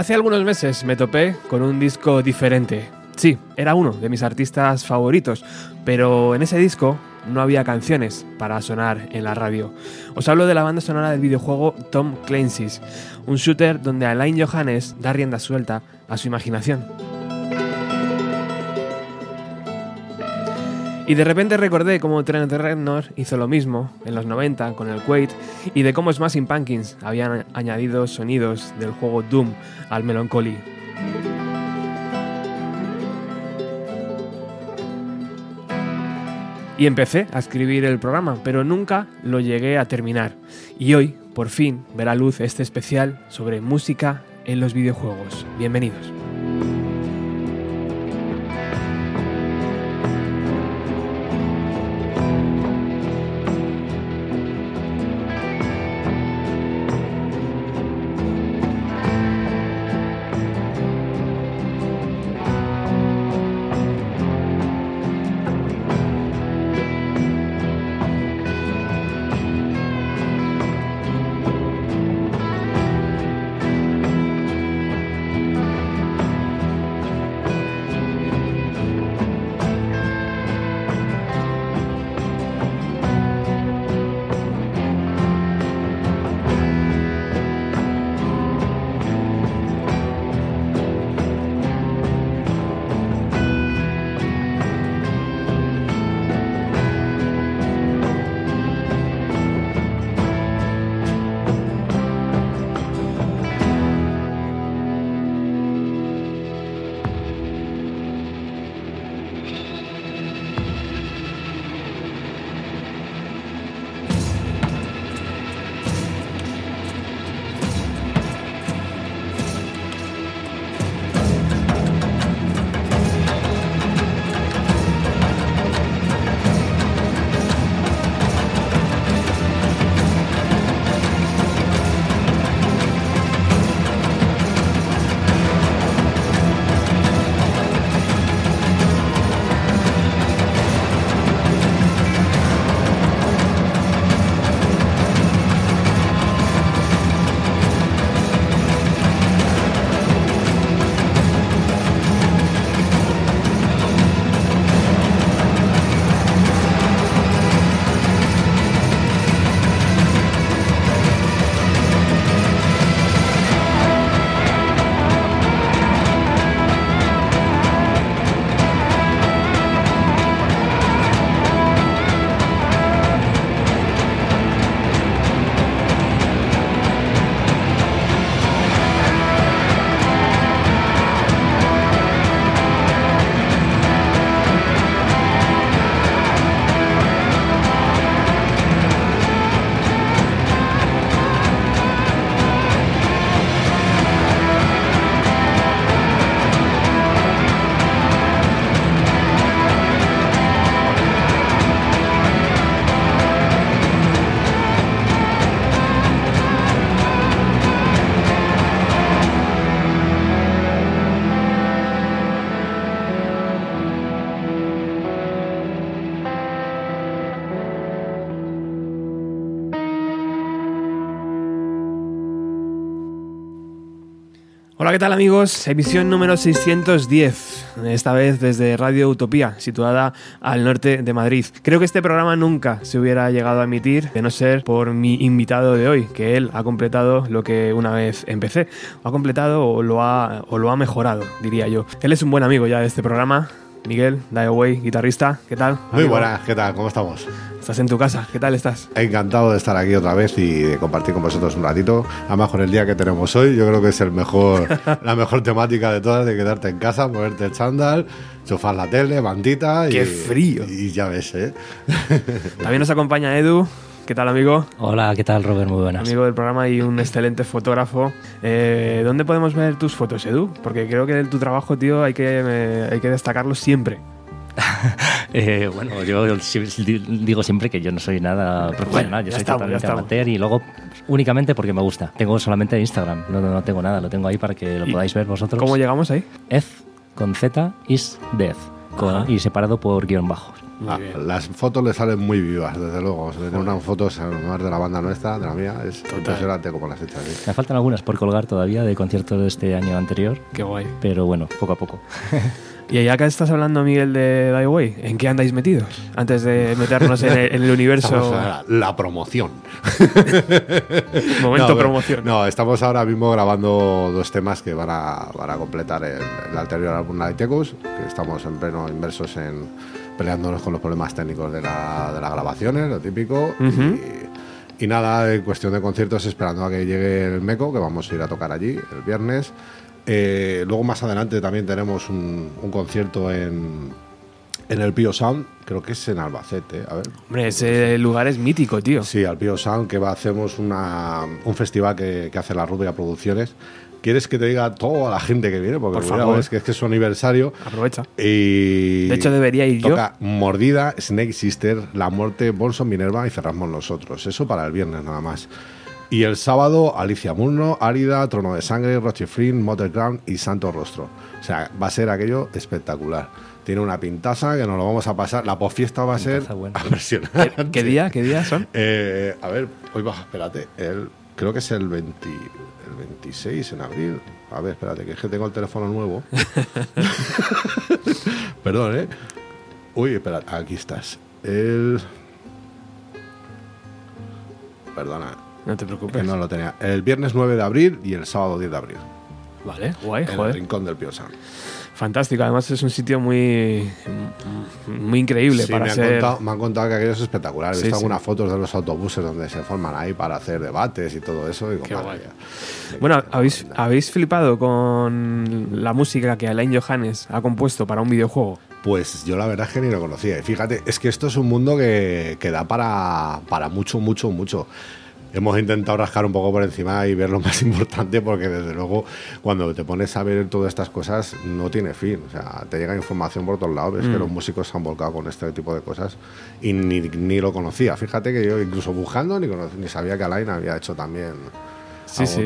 Hace algunos meses me topé con un disco diferente. Sí, era uno de mis artistas favoritos, pero en ese disco no había canciones para sonar en la radio. Os hablo de la banda sonora del videojuego Tom Clancy's, un shooter donde Alain Johannes da rienda suelta a su imaginación. Y de repente recordé cómo Trent Reznor hizo lo mismo en los 90 con el Quake y de cómo Smashing Pumpkins habían añadido sonidos del juego Doom al Melancholy. Y empecé a escribir el programa, pero nunca lo llegué a terminar. Y hoy, por fin, verá luz este especial sobre música en los videojuegos. Bienvenidos. Hola, ¿qué tal amigos? Emisión número 610, esta vez desde Radio Utopía, situada al norte de Madrid. Creo que este programa nunca se hubiera llegado a emitir, de no ser por mi invitado de hoy, que él ha completado lo que una vez empecé. Ha completado o lo ha, o lo ha mejorado, diría yo. Él es un buen amigo ya de este programa, Miguel, Away, guitarrista, ¿qué tal? Muy buenas, ¿qué tal? ¿Cómo estamos? Estás en tu casa, ¿qué tal estás? Encantado de estar aquí otra vez y de compartir con vosotros un ratito. Además, con el día que tenemos hoy, yo creo que es el mejor, la mejor temática de todas, de quedarte en casa, ponerte el chándal, chufar la tele, bandita. ¡Qué frío! Y ya ves, ¿eh? También nos acompaña Edu, ¿Qué tal, amigo? Hola, ¿qué tal, Robert? Muy buenas. Amigo del programa y un excelente fotógrafo. Eh, ¿Dónde podemos ver tus fotos, Edu? Porque creo que tu trabajo, tío, hay que, eh, hay que destacarlo siempre. Eh, bueno, yo digo siempre que yo no soy nada profesional, yo soy totalmente amateur y luego únicamente porque me gusta. Tengo solamente Instagram, no, no, tengo nada, lo tengo ahí para que lo podáis ver vosotros. ¿Cómo llegamos ahí? Ez con Z is death y separado por guion bajos. Ah, las fotos le salen muy vivas, desde luego. Se unas fotos además de la banda nuestra, de la mía, es impresionante como las hechas. Me faltan algunas por colgar todavía de conciertos de este año anterior. Qué guay. Pero bueno, poco a poco. Y ya que estás hablando, Miguel, de Die ¿en qué andáis metidos? Antes de meternos en el, universo. la promoción. Momento promoción. No, estamos ahora mismo grabando dos temas que van a, van a completar el, anterior álbum Nightecus, que estamos en pleno inmersos en peleándonos con los problemas técnicos de, la, de las grabaciones, lo típico. y, y, nada, en cuestión de conciertos, esperando a que llegue el MECO, que vamos a ir a tocar allí el viernes. Eh, luego más adelante también tenemos un, concierto en, en el Pio Sound, creo que es en Albacete. A ver. Hombre, ese lugar es mítico, tío. Sí, al Pio Sound, que va, hacemos una, un festival que, que hace la Rubia Producciones. ¿Quieres que te diga toda la gente que viene? Porque Por favor. Es, que, es que es su aniversario. Aprovecha. Y de hecho, debería ir toca Mordida, Snake Sister, La Muerte, Bolson, Minerva y cerramos nosotros. Eso para el viernes nada más. Y el sábado, Alicia Murno, Árida, Trono de Sangre, Rochefrin, Motherground y Santo Rostro. O sea, va a ser aquello espectacular. Tiene una pintaza que nos lo vamos a pasar. La posfiesta va a ser ¿Qué, día? ¿Qué día son? Eh, a ver, hoy va, espérate. El, creo que es el, 20, el 26 en abril. A ver, espérate, que es que tengo el teléfono nuevo. Perdón, ¿eh? Uy, espera, aquí estás. El. Perdona, no te preocupes. no lo tenía. El viernes 9 de abril y el sábado 10 de abril. Vale, guay, en el rincón del Piosa. Fantástico, además es un sitio muy, muy increíble para me ser... Contado, me han contado que aquello es espectacular. He visto algunas fotos de los autobuses donde se forman ahí para hacer debates y todo eso. Qué guay. Bueno, ¿habéis, ¿habéis flipado con la música que Alain Johannes ha compuesto para un videojuego? Pues yo la verdad es que ni lo conocía. Y fíjate, es que esto es un mundo que, que da para, para mucho, mucho, mucho hemos intentado rascar un poco por encima y ver lo más importante porque desde luego cuando te pones a ver todas estas cosas no tiene fin. O sea, te llega información por todos lados, ves que mm. los músicos se han volcado con este tipo de cosas y ni, ni lo conocía. Fíjate que yo incluso buscando ni, ni sabía que Alain había hecho también sí, sí.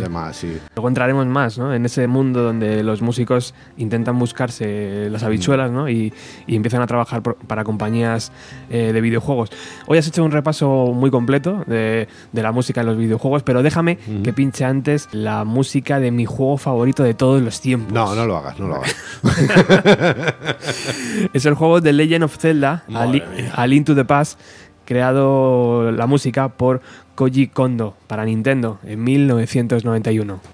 Luego entraremos más ¿no? en ese mundo donde los músicos intentan buscarse las habichuelas ¿no? y, empiezan a trabajar para compañías eh, de videojuegos. Hoy has hecho un repaso muy completo de, la música en los videojuegos, pero déjame que pinche antes la música de mi juego favorito de todos los tiempos. No, no lo hagas, no lo hagas. es el juego de Legend of Zelda, A Link to the Past creado la música por Koji Kondo para Nintendo en 1991.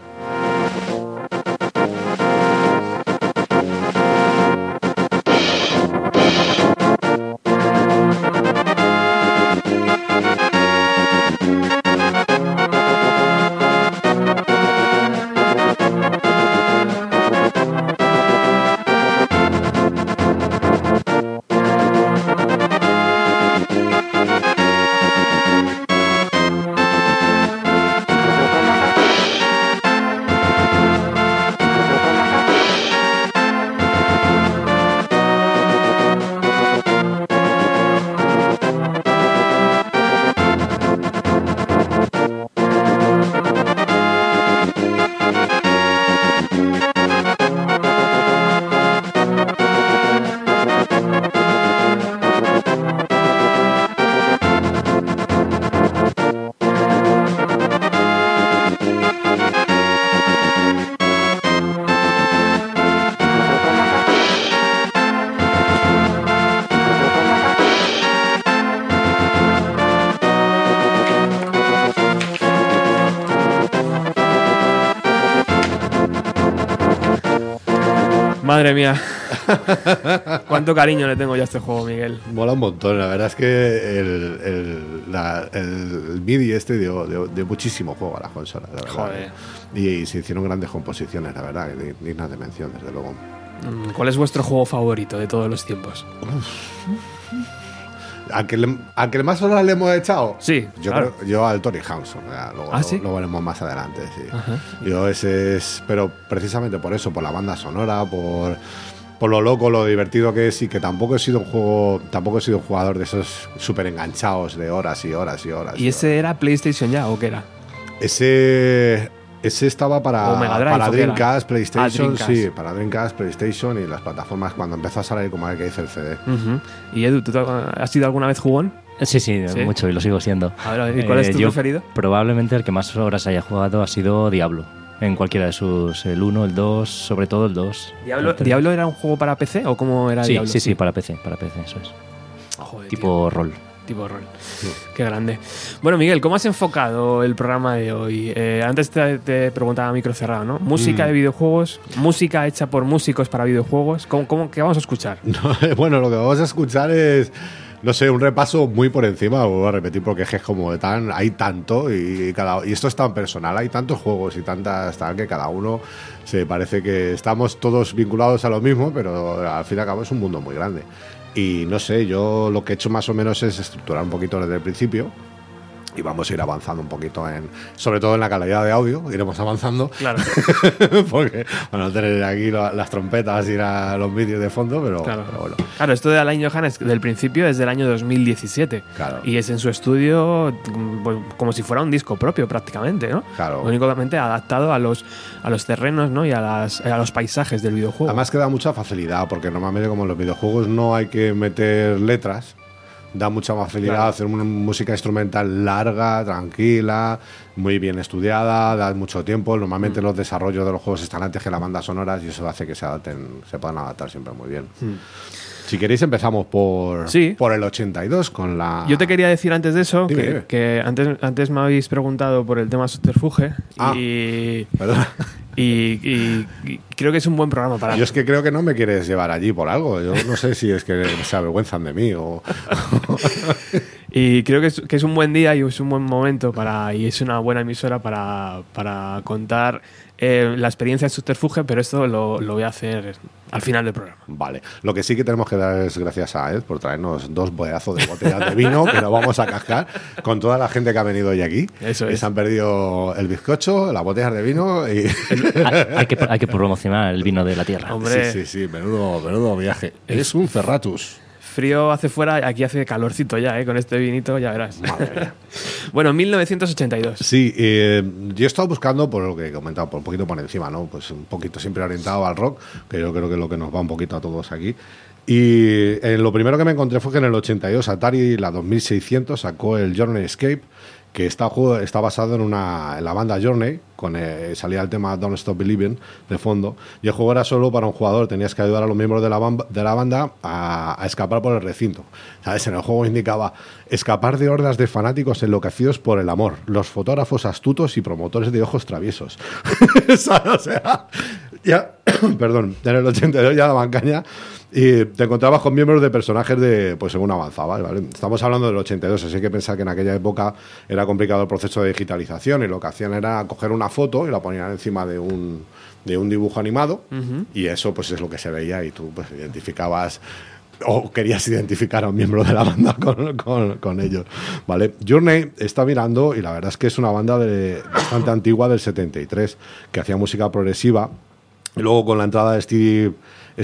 Mía. Cuánto cariño le tengo ya a este juego, Miguel. Mola un montón. La verdad es que el, MIDI este dio, muchísimo juego a la consola. Joder. Y, se hicieron grandes composiciones, la verdad, dignas de mención, desde luego. Mm, ¿Cuál es vuestro juego favorito de todos los tiempos? ¿A que, le, más horas le hemos echado? Sí. Yo, creo, yo al Tony House. luego, ¿Ah, lo, veremos más adelante. Sí. Yo ese es. Pero precisamente por eso, por la banda sonora, por, por lo loco, lo divertido que es y que tampoco he sido un juego. Tampoco he sido un jugador de esos súper enganchados de horas y horas y horas. ¿Y, ese era PlayStation ya o qué era? Ese Ese estaba para, Drive, para. Dreamcast, PlayStation, Ah, Dreamcast. sí, para Dreamcast, PlayStation y las plataformas cuando empezó a salir como el que dice el CD. Y Edu, ¿tú has sido alguna vez jugón? Sí, sí, ¿Sí? mucho y lo sigo siendo. A ver, ¿y cuál es tu yo preferido? Probablemente el que más horas haya jugado ha sido Diablo. En cualquiera de sus, el 1, el 2, sobre todo el 2. ¿Diablo, El. ¿Diablo era un juego para PC o cómo era Sí, Diablo? sí, sí, para PC, para PC, eso es. Joder, Tipo rol. Tipo rol. Qué grande. Bueno, Miguel, ¿cómo has enfocado el programa de hoy? Eh, antes te, te preguntaba micro cerrado, ¿no? Música Mm. de videojuegos, música hecha por músicos para videojuegos. ¿Cómo, cómo, ¿Qué vamos a escuchar? No, bueno, lo que vamos a escuchar es, no sé, un repaso muy por encima, vuelvo a repetir porque es como de tan, hay tanto y, cada, y esto es tan personal, hay tantos juegos y tantas tal que cada uno se parece que estamos todos vinculados a lo mismo, pero al fin y al cabo es un mundo muy grande. Y no sé, yo lo que he hecho más o menos es estructurar un poquito desde el principio y vamos a ir avanzando un poquito en, sobre todo en la calidad de audio, iremos avanzando Claro, porque para no tener aquí la- las trompetas y la- los vídeos de fondo, pero, claro. pero bueno. Claro, esto de Alain Johann es del principio es del año 2017. Claro. Y es en su estudio pues, como si fuera un disco propio prácticamente, ¿no? Claro. Únicamente adaptado a los, a los terrenos ¿no? y a, las, a los paisajes del videojuego. Además que da mucha facilidad, porque normalmente como en los videojuegos no hay que meter letras, da mucha facilidad Claro. hacer una música instrumental larga, tranquila, muy bien estudiada, da mucho tiempo. Mm. Normalmente los desarrollos de los juegos están antes que las bandas sonoras y eso hace que se adapten, se puedan adaptar siempre muy bien. Si queréis empezamos por, Mm. Sí. por el 82 con la... Yo te quería decir antes de eso Dime, que, que antes, antes me habéis preguntado por el tema subterfuge Ah. y, Perdón. y- y- y creo que es un buen programa para Yo es que creo que no me quieres llevar allí por algo. Yo no sé si es que se avergüenzan de mí o... Y creo que es, que es un buen día y es un buen momento para y es una buena emisora para, para contar eh, la experiencia en subterfuge, pero esto lo, lo voy a hacer al final del programa. Vale. Lo que sí que tenemos que dar es gracias a Ed por traernos dos pedazos de botellas de vino que nos vamos a cascar con toda la gente que ha venido hoy aquí. Eso Que es. se han perdido el bizcocho, las botellas de vino y... hay, hay que, hay que promocionar el vino de la tierra. Hombre. Sí, sí, sí, menudo, menudo viaje. Es un Ferratus. Frío hace fuera, aquí hace calorcito ya, ¿eh? con este vinito ya verás. Madre bueno, 1982. Sí, eh, yo he estado buscando, por lo que he comentado, por un poquito por encima, ¿no? Pues un poquito siempre orientado al rock, que yo creo que es lo que nos va un poquito a todos aquí. Y eh, lo primero que me encontré fue que en el 82 Atari, la 2600, sacó el Journey Escape, que está, está basado en, una, en la banda Journey, con, eh, salía el tema Don't Stop Believing de fondo, y el juego era solo para un jugador, tenías que ayudar a los miembros de la, de la banda a, a escapar por el recinto. ¿Sabes? En el juego indicaba escapar de hordas de fanáticos enloquecidos por el amor, los fotógrafos astutos y promotores de ojos traviesos. O sea, ya, perdón, en el 82 ya daban caña y te encontrabas con miembros de personajes de, pues según avanzaba, ¿vale? Estamos hablando del 82, así que pensar que en aquella época era complicado el proceso de digitalización y lo que hacían era coger una foto y la ponían encima de un, de un dibujo animado y eso pues es lo que se veía y tú pues identificabas o querías identificar a un miembro de la banda con, con- con ellos, ¿vale? Journey está mirando y la verdad es que es una banda de, bastante antigua del 73 que hacía música progresiva y luego con la entrada de Steve,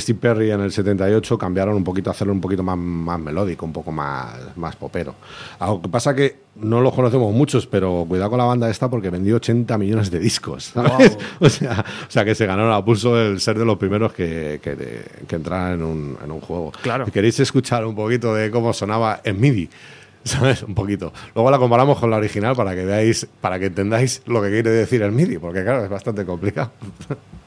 Steve Perry en el 78 cambiaron un poquito a hacerlo un poquito más, más melódico, un poco más, más popero. Lo que pasa que no los conocemos muchos, pero cuidado con la banda esta porque vendió 80 millones de discos. ¿sabes? O, sea, o sea que se ganaron a pulso el ser de los primeros que, que, que entraran en un, en un juego. Claro. Queréis escuchar un poquito de cómo sonaba en MIDI. ¿Sabes? Un poquito. Luego la comparamos con la original para que veáis, para que entendáis lo que quiere decir el MIDI, porque claro, es bastante complicado.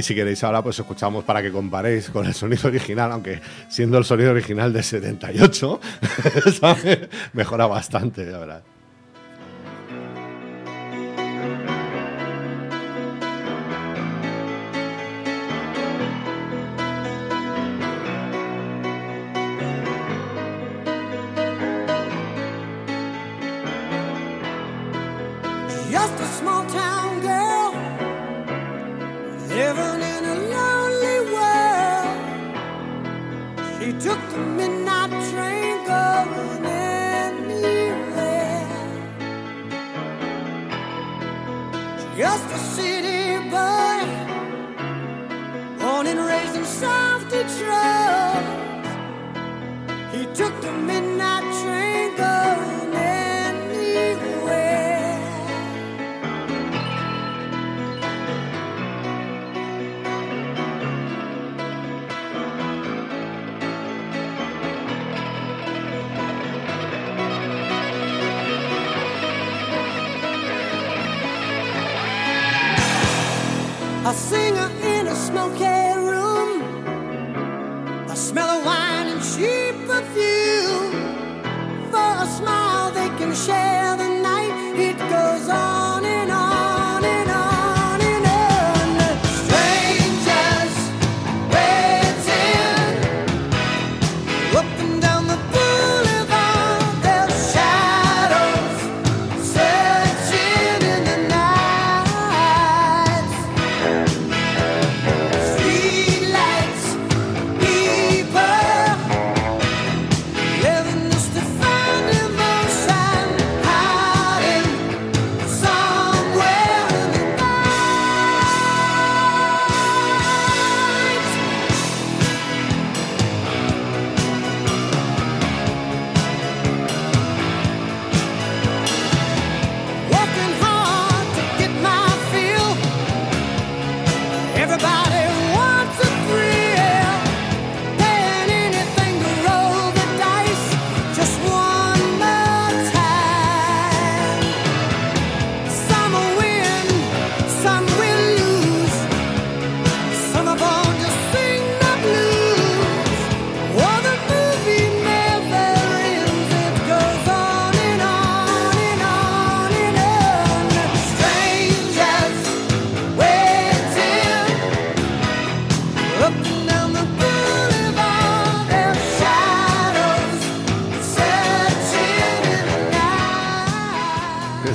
Y si queréis ahora, pues escuchamos para que comparéis con el sonido original, aunque siendo el sonido original de 78, ¿sabes? mejora bastante, la verdad.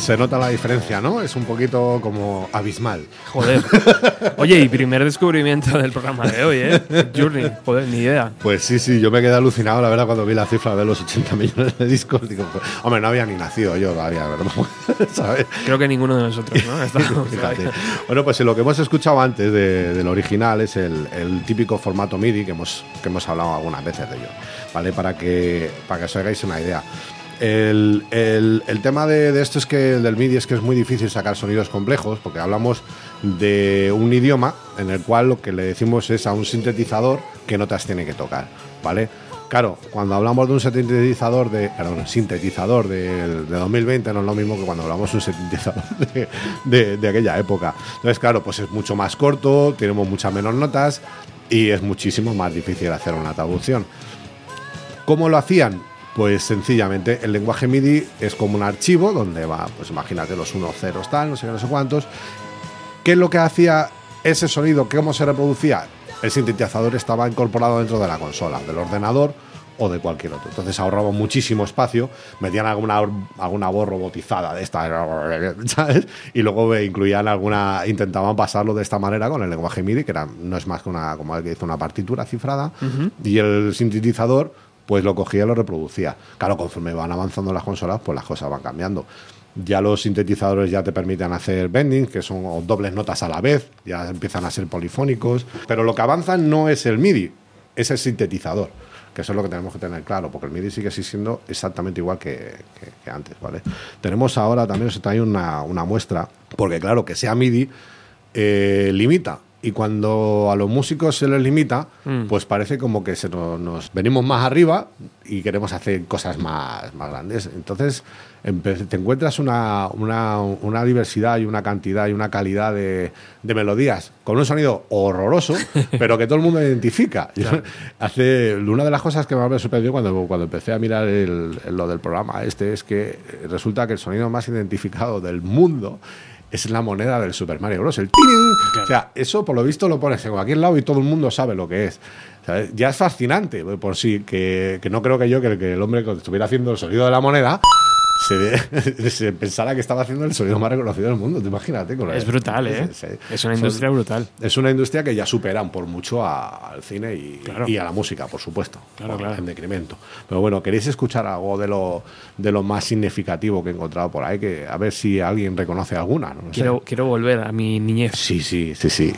Se nota la diferencia, ¿no? Es un poquito como abismal. Joder. Oye, y primer descubrimiento del programa de hoy, ¿eh? Journey. Joder, ni idea. Pues sí, sí, yo me quedé alucinado, la verdad, cuando vi la cifra de los 80 millones de discos. Digo, pues, hombre, no había ni nacido yo todavía, ¿verdad? ¿Sabes? Creo que ninguno de nosotros, ¿no? Estamos. Bueno, pues lo que hemos escuchado antes de- del original es el, el típico formato MIDI que hemos, que hemos hablado algunas veces de ello, ¿vale? Para que, para que os hagáis una idea. El, el- tema de, de esto es que el del MIDI es que es muy difícil sacar sonidos complejos porque hablamos de un idioma en el cual lo que le decimos es a un sintetizador qué notas tiene que tocar, ¿vale? Claro, cuando hablamos de un sintetizador de, perdón, sintetizador de, de 2020 no es lo mismo que cuando hablamos de un sintetizador de, de- de aquella época. Entonces, claro, pues es mucho más corto, tenemos muchas menos notas y es muchísimo más difícil hacer una traducción. ¿Cómo lo hacían? Pues sencillamente el lenguaje MIDI es como un archivo donde va, pues imagínate los unos ceros tal, no sé qué, no sé cuántos. ¿Qué es lo que hacía ese sonido? ¿Cómo se reproducía? El sintetizador estaba incorporado dentro de la consola, del ordenador o de cualquier otro. Entonces ahorraba muchísimo espacio, metían alguna, alguna voz robotizada de esta, ¿sabes? Y luego incluían alguna, intentaban pasarlo de esta manera con el lenguaje MIDI, que era, no es más que una, como el que dice, una partitura cifrada, y el sintetizador pues lo cogía y lo reproducía. Claro, conforme van avanzando las consolas, pues las cosas van cambiando. Ya los sintetizadores ya te permiten hacer bending, que son dobles notas a la vez, ya empiezan a ser polifónicos. Pero lo que avanza no es el MIDI, es el sintetizador, que eso es lo que tenemos que tener claro, porque el MIDI sigue siendo exactamente igual que, antes. ¿vale? Tenemos ahora también, os trae una, una muestra, porque claro, que sea MIDI eh, limita. Y cuando a los músicos se les limita, pues parece como que se nos, nos venimos más arriba y queremos hacer cosas más, más grandes. Entonces, te encuentras una, una, una diversidad y una cantidad y una calidad de, de melodías con un sonido horroroso, pero que todo el mundo identifica. Hace, una de las cosas que más me sorprendió cuando, cuando empecé a mirar el- el- lo del programa este es que resulta que el sonido más identificado del mundo es la moneda del Super Mario Bros. El tiring. O sea, eso por lo visto lo pones en cualquier lado y todo el mundo sabe lo que es. ¿Sabes? Ya es fascinante, por sí, que, que no creo que yo, que, que el hombre cuando estuviera haciendo el sonido de la moneda, se, se pensara que estaba haciendo el sonido más reconocido del mundo. Tú imagínate. con Es el- brutal, ¿eh? Es una Son- industria brutal. es una industria que ya superan por mucho a- al cine y, Claro. y a la música, por supuesto. Claro, claro. En decremento. Pero bueno, ¿queréis escuchar algo de lo, de lo más significativo que he encontrado por ahí? Que, a ver si alguien reconoce alguna. No lo sé. Quiero, quiero volver a mi niñez. Sí, sí, sí, sí.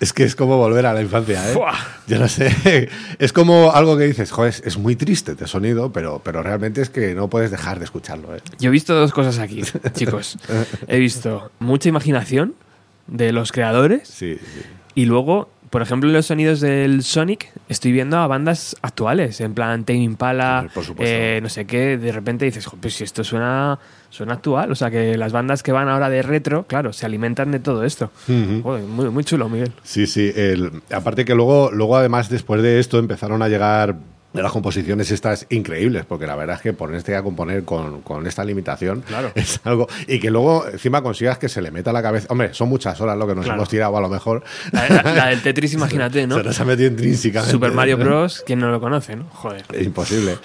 Es que es como volver a la infancia, ¿eh? Yo no sé. Es como algo que dices, joder, es muy triste este sonido, pero, pero realmente es que no puedes dejar de escucharlo, ¿eh? Yo he visto dos cosas aquí, chicos. He visto mucha imaginación de los creadores Sí, sí. y luego, por ejemplo, los sonidos del Sonic estoy viendo a bandas actuales, en plan Tame Impala, eh, no sé qué, de repente dices, "Jo, pues si esto suena, suena actual, o sea que las bandas que van ahora de retro, claro, se alimentan de todo esto. Joder, muy, muy chulo, Miguel. Sí, sí. el- aparte que luego, luego, además, después de esto empezaron a llegar de las composiciones estas increíbles, porque la verdad es que ponerte a componer con, con esta limitación Claro. es algo. Y que luego encima consigas que se le meta a la cabeza. Hombre, son muchas horas lo que nos Claro. hemos tirado a lo mejor. La, la- la del Tetris, imagínate, ¿no? Se nos ha metido intrínsecamente. Super Mario Bros. ¿Quién no lo conoce, no? Joder. Es imposible.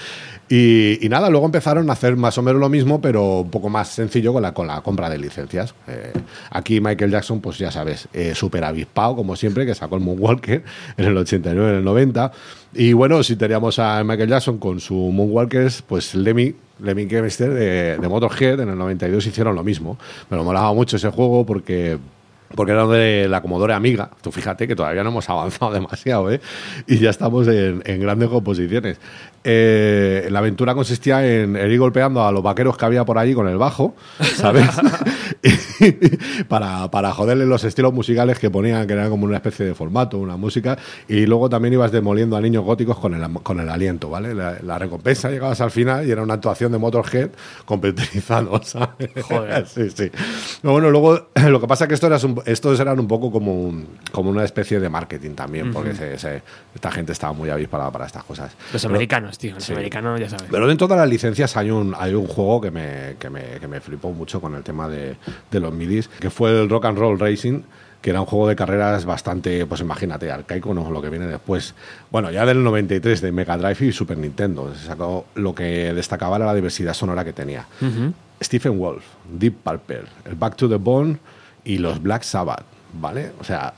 Y, y nada, luego empezaron a hacer más o menos lo mismo, pero un poco más sencillo con la, con la compra de licencias. Eh, aquí Michael Jackson, pues ya sabes, eh, súper avispado, como siempre, que sacó el Moonwalker en el 89, en el 90. Y bueno, si teníamos a Michael Jackson con su Moonwalkers, pues Lemmy, Lemmy Kilmister de, de Motorhead en el 92 hicieron lo mismo. Me lo molaba mucho ese juego porque porque era de la Commodore Amiga. Tú fíjate que todavía no hemos avanzado demasiado, ¿eh? Y ya estamos en, en grandes composiciones. Eh, la aventura consistía en, ir golpeando a los vaqueros que había por allí con el bajo, ¿sabes? Para, para joderle los estilos musicales que ponían, que eran como una especie de formato, una música. Y luego también ibas demoliendo a niños góticos con el, con el aliento, ¿vale? La, la recompensa llegabas al final y era una actuación de Motorhead computerizado, ¿sabes? Joder. Sí, sí. Pero bueno, luego lo que pasa es que esto era un- estos eran un poco como, un- como una especie de marketing también, porque se- se- esta gente estaba muy avispada para estas cosas. Los Pero- americanos, tío. Los Sí. americanos, ya sabes. Pero dentro de las licencias hay un, hay un juego que me, que, me, que me flipó mucho con el tema de, de los midis, que fue el Rock and Roll Racing, que era un juego de carreras bastante, pues imagínate, arcaico, no lo que viene después. Bueno, ya del 93 de Mega Drive y Super Nintendo. Se sacó, lo que destacaba era la diversidad sonora que tenía. Stephen Wolf, Deep Purple, el Back to the Bone y los Black Sabbath, ¿vale? O sea...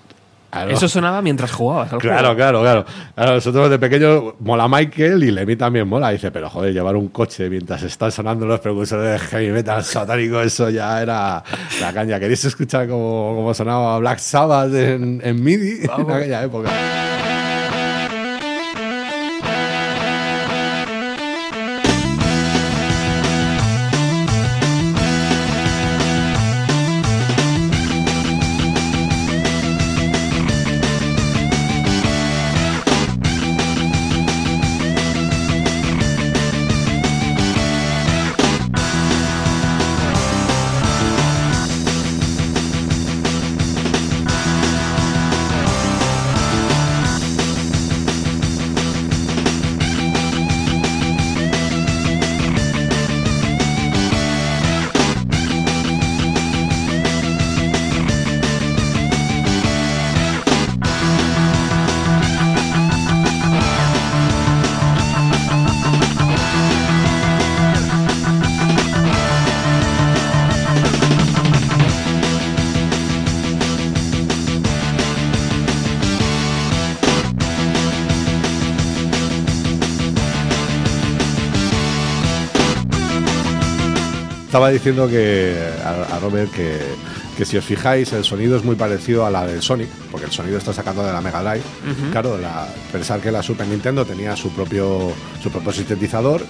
Eso sonaba mientras jugabas al Claro, juego. claro, claro. Claro, Nosotros de pequeño mola Michael y Lemmy también mola. Dice, pero joder, llevar un coche mientras están sonando los precursores de heavy metal satánico, eso ya era la caña. ¿Queréis escuchar cómo, cómo sonaba Black Sabbath en, en MIDI en aquella época? Estaba diciendo que a, a Robert que, que si os fijáis el sonido es muy parecido a la del Sonic, porque el sonido está sacando de la Mega Drive. Claro, la- pensar que la Super Nintendo tenía su propio, su propio sintetizador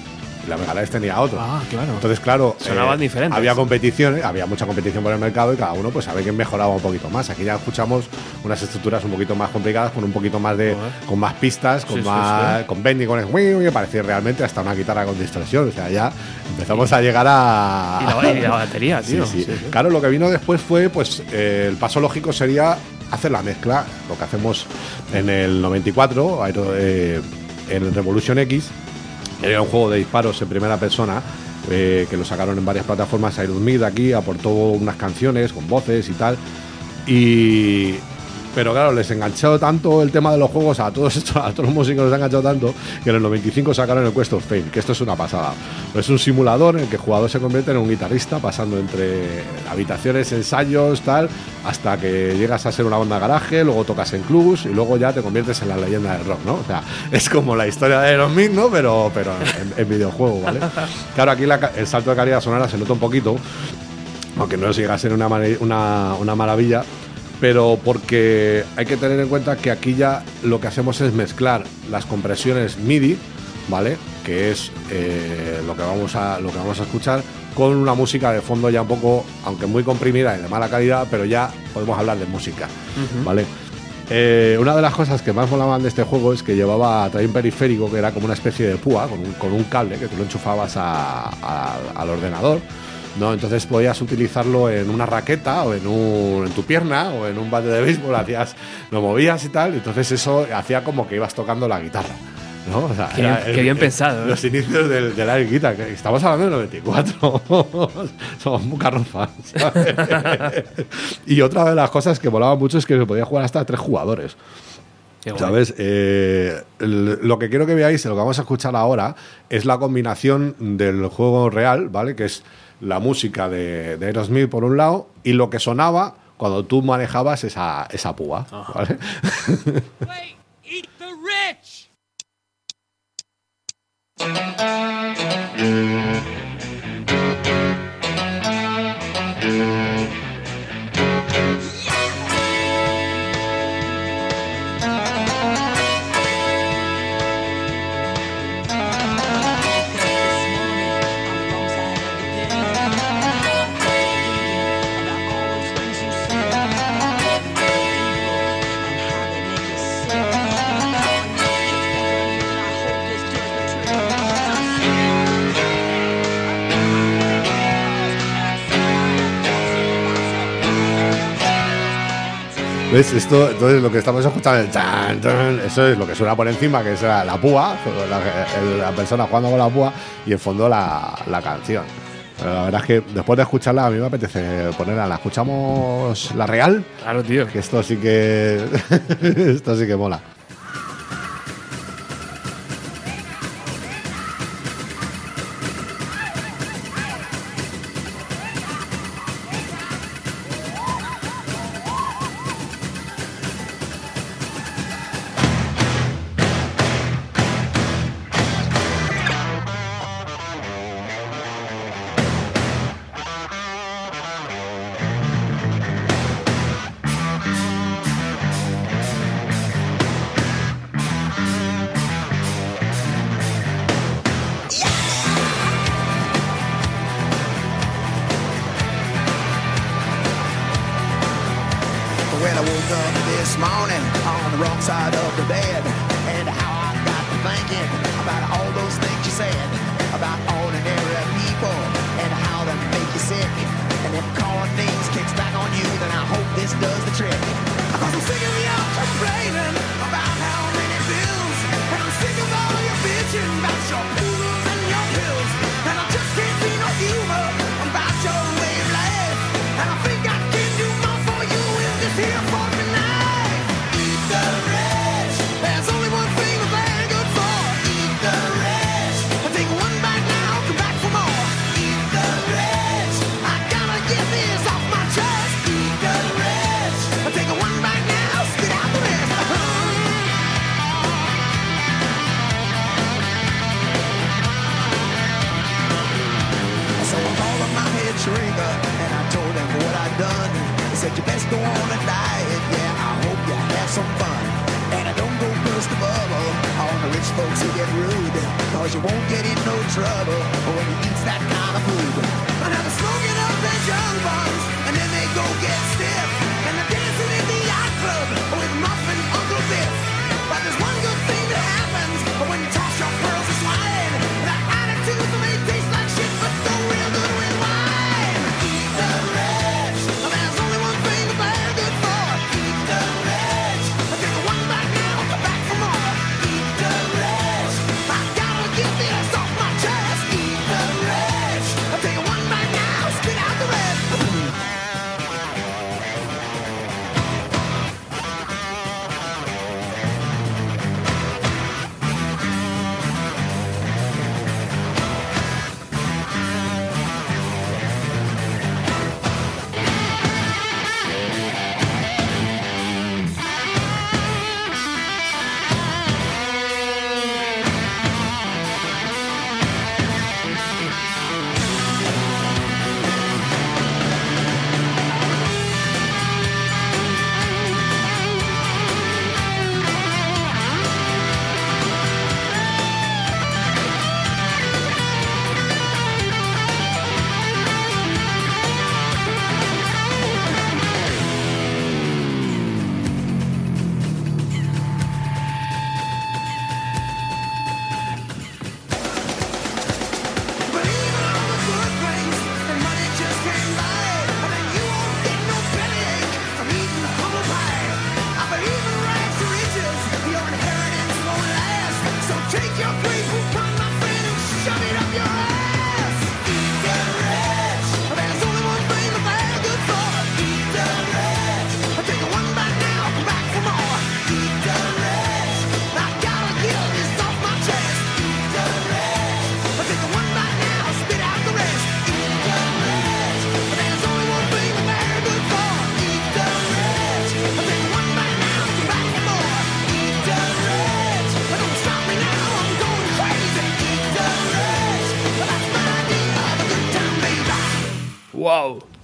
y la Mega Drive tenía otro. Ah, claro. Entonces, claro, eh, Sonaban diferentes. Había competiciones, había mucha competición por el mercado y cada uno pues sabe quién mejoraba un poquito más. Aquí ya escuchamos unas estructuras un poquito más complicadas, con un poquito más de, con más pistas, con Sí, sí, más, con bending, con el wii, parecía realmente hasta una guitarra con distorsión. O sea, ya empezamos a llegar a Y la, y la batería, Sí, tío. sí. Sí, sí. Claro, lo que vino después fue, pues, eh, el paso lógico sería hacer la mezcla, lo que hacemos en el 94, aero- eh, en Revolution X, era un juego de disparos en primera persona, eh, que lo sacaron en varias plataformas, Aerosmith aquí aportó unas canciones con voces y tal, y... Pero claro, les enganchó tanto el tema de los juegos, a todos estos, a todos los músicos les ha enganchado tanto, que en el 95 sacaron el Quest of Fame, que esto es una pasada. Es un simulador en el que el jugador se convierte en un guitarrista, pasando entre habitaciones, ensayos, tal, hasta que llegas a ser una banda garaje, luego tocas en clubs y luego ya te conviertes en la leyenda del rock, ¿no? O sea, es como la historia de Aerosmith, ¿no? Pero, pero en, en videojuego, ¿vale? Claro, aquí la el salto de calidad sonora se nota un poquito, aunque no llega a ser una, una, una maravilla, pero porque hay que tener en cuenta que aquí ya lo que hacemos es mezclar las compresiones MIDI, ¿vale? Que es eh, lo, que vamos a, lo que vamos a escuchar con una música de fondo ya un poco, aunque muy comprimida y de mala calidad, pero ya podemos hablar de música, ¿vale? Eh, una de las cosas que más molaban de este juego es que llevaba traía un periférico que era como una especie de púa con un, con un cable que tú lo enchufabas a- a- al ordenador. ¿No? Entonces podías utilizarlo en una raqueta o en, un, en tu pierna o en un bate de béisbol, hacías, lo movías y tal. Entonces eso hacía como que ibas tocando la guitarra. ¿no? O sea, Qué bien- qué bien pensado, ¿eh? Los inicios del, del air guitar, que estamos hablando del 94. Somos muy carrofas. y otra de las cosas que molaba mucho es que se podía jugar hasta tres jugadores. ¿Sabes? Eh, el- lo que quiero que veáis, lo que vamos a escuchar ahora, es la combinación del juego real, ¿vale? Que es la música de, de Aerosmith por un lado y lo que sonaba cuando tú manejabas esa, esa púa, ¿vale? Wait, eat the rich! ¿Ves? Esto, entonces lo que estamos escuchando, el eso es lo que suena por encima, que es la, la púa, la, persona jugando con la púa y en fondo la, la canción. Pero la verdad es que después de escucharla a mí me apetece ponerla. ¿La escuchamos la real? Claro, tío. Que esto sí que. esto sí que mola.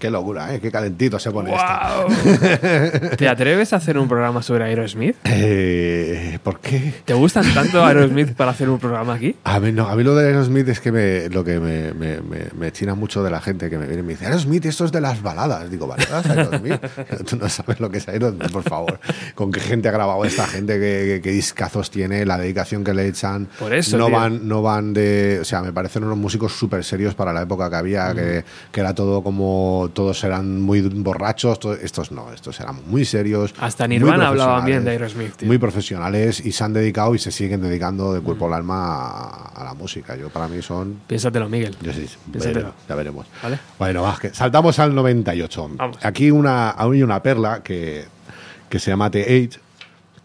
Qué locura, ¿eh? Qué calentito se pone esto. ¡Wow! ¿Te atreves a hacer un programa sobre Aerosmith? Eh, ¿Por qué? ¿Te gustan tanto Aerosmith para hacer un programa aquí? A mí, no, a mí lo de Aerosmith es que me, lo que me, me, me- me china mucho de la gente que me viene y me dice, Aerosmith, esto es de las baladas. Digo, ¿baladas? Aerosmith. Tú no sabes lo que es Aerosmith, por favor. Con qué gente ha grabado esta gente, qué, qué- qué discazos tiene, la dedicación que le echan. Por eso, No tío. van, no van de... O sea, me parecen unos músicos súper serios para la época que había, que, que era todo como... Todos eran muy borrachos. todo- estos no, estos eran muy serios. Hasta Nirvana hablaban bien de Aerosmith, tío. Muy profesionales y se han dedicado y se siguen dedicando de cuerpo al alma a, a la música. Yo para mí son Piénsatelo, Miguel. yo sí, Piénsatelo. veremos, ya veremos. Vale. Bueno, va, que saltamos al 98. Vamos. Aquí una, hay una perla que, que se llama The Age,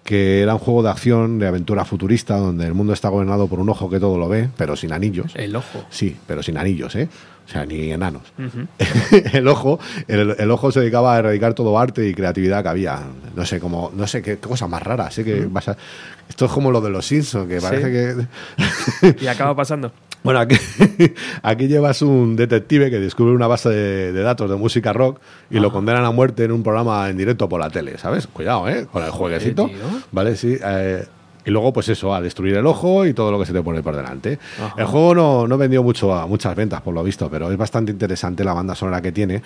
que era un juego de acción, de aventura futurista, donde el mundo está gobernado por un ojo que todo lo ve, pero sin anillos. El ojo. Sí, pero sin anillos, ¿eh? O sea, ni enanos. el ojo, el, el ojo se dedicaba a erradicar todo arte y creatividad que había. No sé, como, no sé qué, qué cosa más rara. Sé que vas a- esto es como lo de los Simpsons, que parece que Y acaba pasando. bueno, aquí, aquí llevas un detective que descubre una base de, de datos de música rock y lo condenan a muerte en un programa en directo por la tele, ¿sabes? Cuidado, ¿eh? Con el jueguecito. ¿Vale? Sí. eh, y luego, pues eso, a destruir el ojo y todo lo que se te pone por delante. El juego no, no vendió mucho a muchas ventas, por lo visto, pero es bastante interesante la banda sonora que tiene,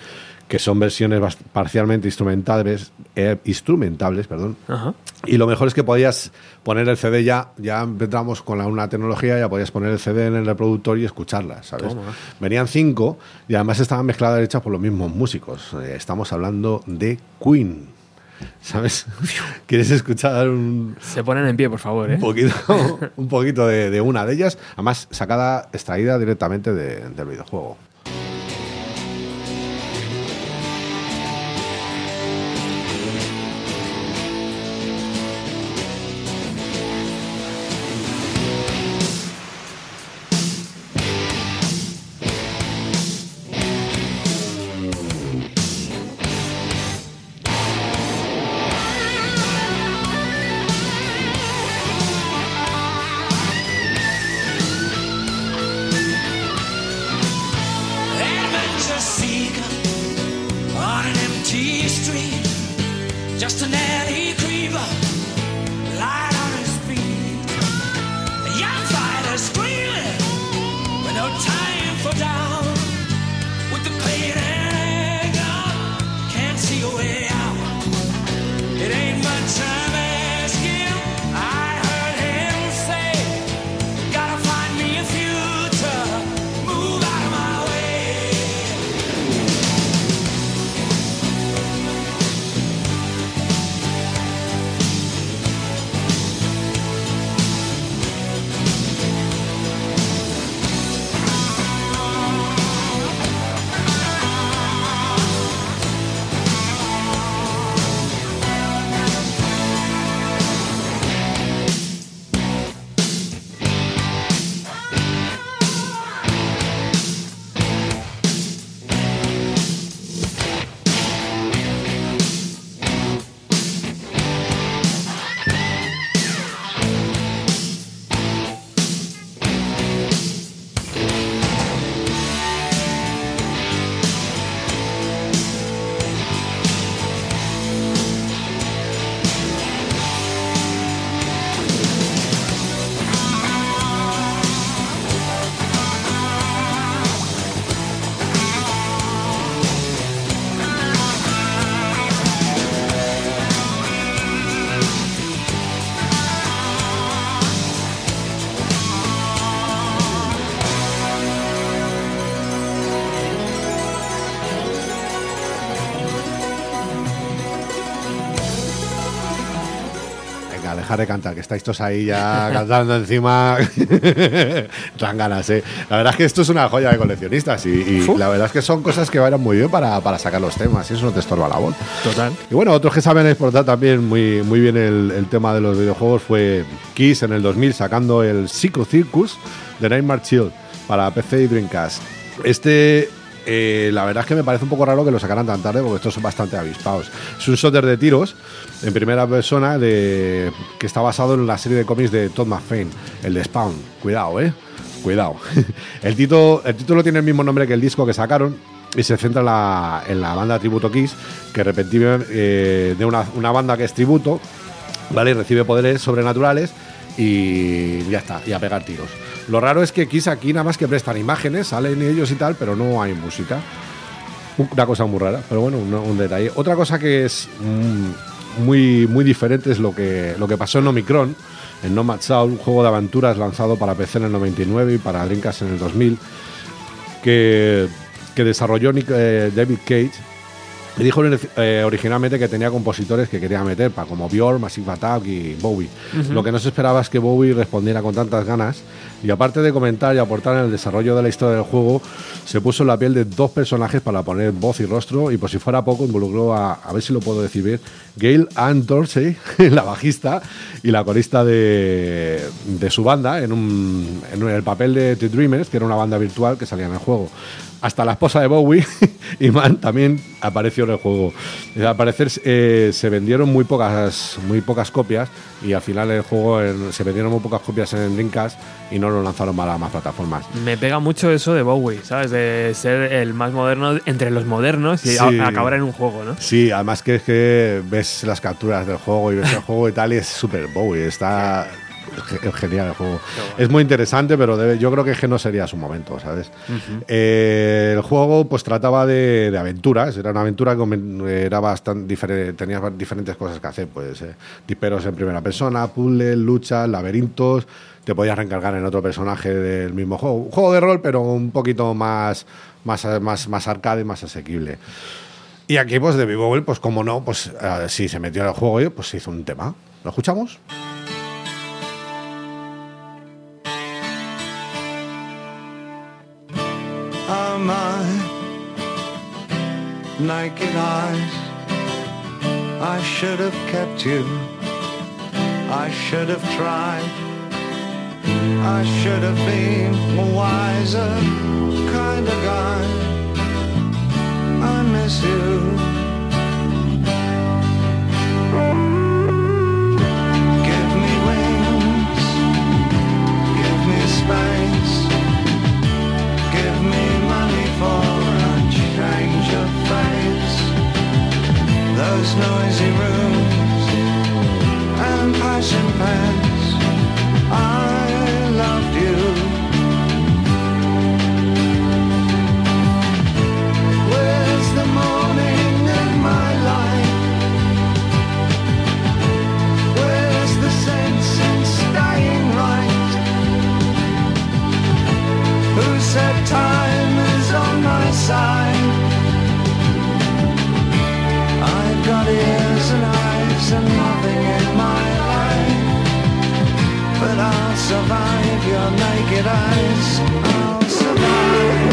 que son versiones parcialmente instrumentales, eh, instrumentables, perdón, Ajá. y lo mejor es que podías poner el CD ya, ya entramos con la, una tecnología, ya podías poner el CD en el reproductor y escucharla, ¿sabes? Toma. Venían cinco y además estaban mezcladas hechas por los mismos músicos. Eh, estamos hablando de Queen, ¿sabes? ¿Quieres escuchar un, Se ponen en pie, por favor, ¿eh? un poquito, un poquito de, de una de ellas? Además, sacada, extraída directamente de- del videojuego. Dejar de cantar, que estáis todos ahí ya cantando encima. Dan ganas, ¿eh? La verdad es que esto es una joya de coleccionistas y, y la verdad es que son cosas que van muy bien para, para sacar los temas y eso no te estorba la voz. Total. Y bueno, otros que saben exportar también muy, muy bien el, el tema de los videojuegos fue Kiss en el 2000 sacando el Psycho Circus de Nightmare Chill para PC y Dreamcast. Este, eh, la verdad es que me parece un poco raro que lo sacaran tan tarde porque estos son bastante avispados. Es un shooter de tiros en primera persona de, que está basado en la serie de cómics de Todd McFarlane, el de Spawn. Cuidado, eh. Cuidado. El título, el título tiene el mismo nombre que el disco que sacaron y se centra en la, banda Tributo Kiss, que repetimos de una, una banda que es tributo, ¿vale? Y recibe poderes sobrenaturales y ya está, y a pegar tiros. Lo raro es que Kiss aquí nada más que prestan imágenes, salen ellos y tal, pero no hay música. Una cosa muy rara, pero bueno, un, detalle. Otra cosa que es mm, muy, muy diferente es lo que, lo que pasó en Omicron, en Nomad Soul, un juego de aventuras lanzado para PC en el 99 y para Dreamcast en el 2000, que, que desarrolló Nick- eh, David Cage. Y dijo eh, originalmente que tenía compositores que quería meter, para como Björk, Massive Attack y Bowie. Lo que no se esperaba es que Bowie respondiera con tantas ganas y aparte de comentar y aportar en el desarrollo de la historia del juego, se puso en la piel de dos personajes para poner voz y rostro y por si fuera poco involucró a, a ver si lo puedo decir bien, Gail Ann Dorsey, la bajista y la corista de, de su banda en, un, en el papel de The Dreamers, que era una banda virtual que salía en el juego. Hasta la esposa de Bowie, Iman, también apareció en el juego. Eh, Al parecer eh, se vendieron muy pocas, muy pocas copias y al final el juego en- se vendieron muy pocas copias en Dreamcast y no lo lanzaron para más plataformas. Me pega mucho eso de Bowie, ¿sabes? De ser el más moderno entre los modernos y Sí. a- acabar en un juego, ¿no? Sí, además que es que ves las capturas del juego y ves el juego y tal y es súper Bowie, está ge- genial el juego. Es muy interesante, pero debe- yo creo que, es que no sería su momento, ¿sabes? Eh, el juego pues trataba de, de aventuras, era una aventura que era bastante diferente, tenía ba- diferentes cosas que hacer, pues eh, disparos en primera persona, puzzles, luchas, laberintos, te podías reencargar en otro personaje del mismo juego. Un juego de rol, pero un poquito más, más, más, más arcade, más asequible. Y aquí, pues, de Bowie, pues, como no, pues, eh, si se metió en el juego, pues, se hizo un tema. ¿Lo escuchamos? Naked eyes. I should have kept you. I should have tried. I should have been a wiser kind of guy. I miss you. Give me wings. Give me space. Those noisy rooms and passion pants. I loved you. Where's the morning in my life? Where's the sense in staying right? Who said time is on my side? And nothing in my life. But I'll survive your naked eyes. I'll survive.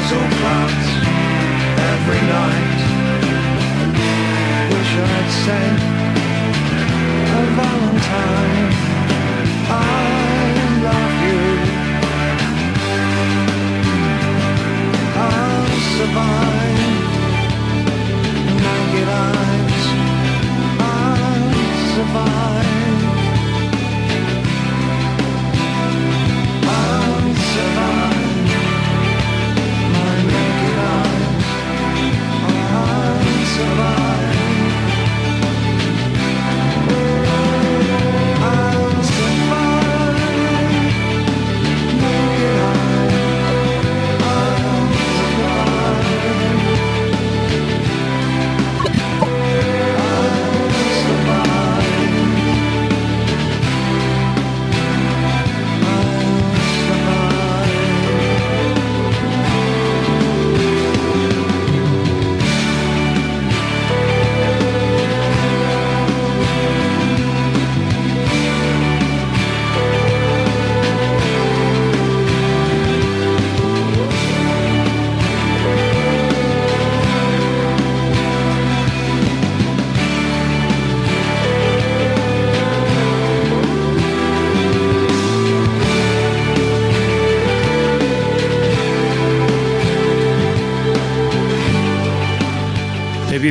hazel plants every night. Wish I'd sent a valentine. I love you. I'll survive.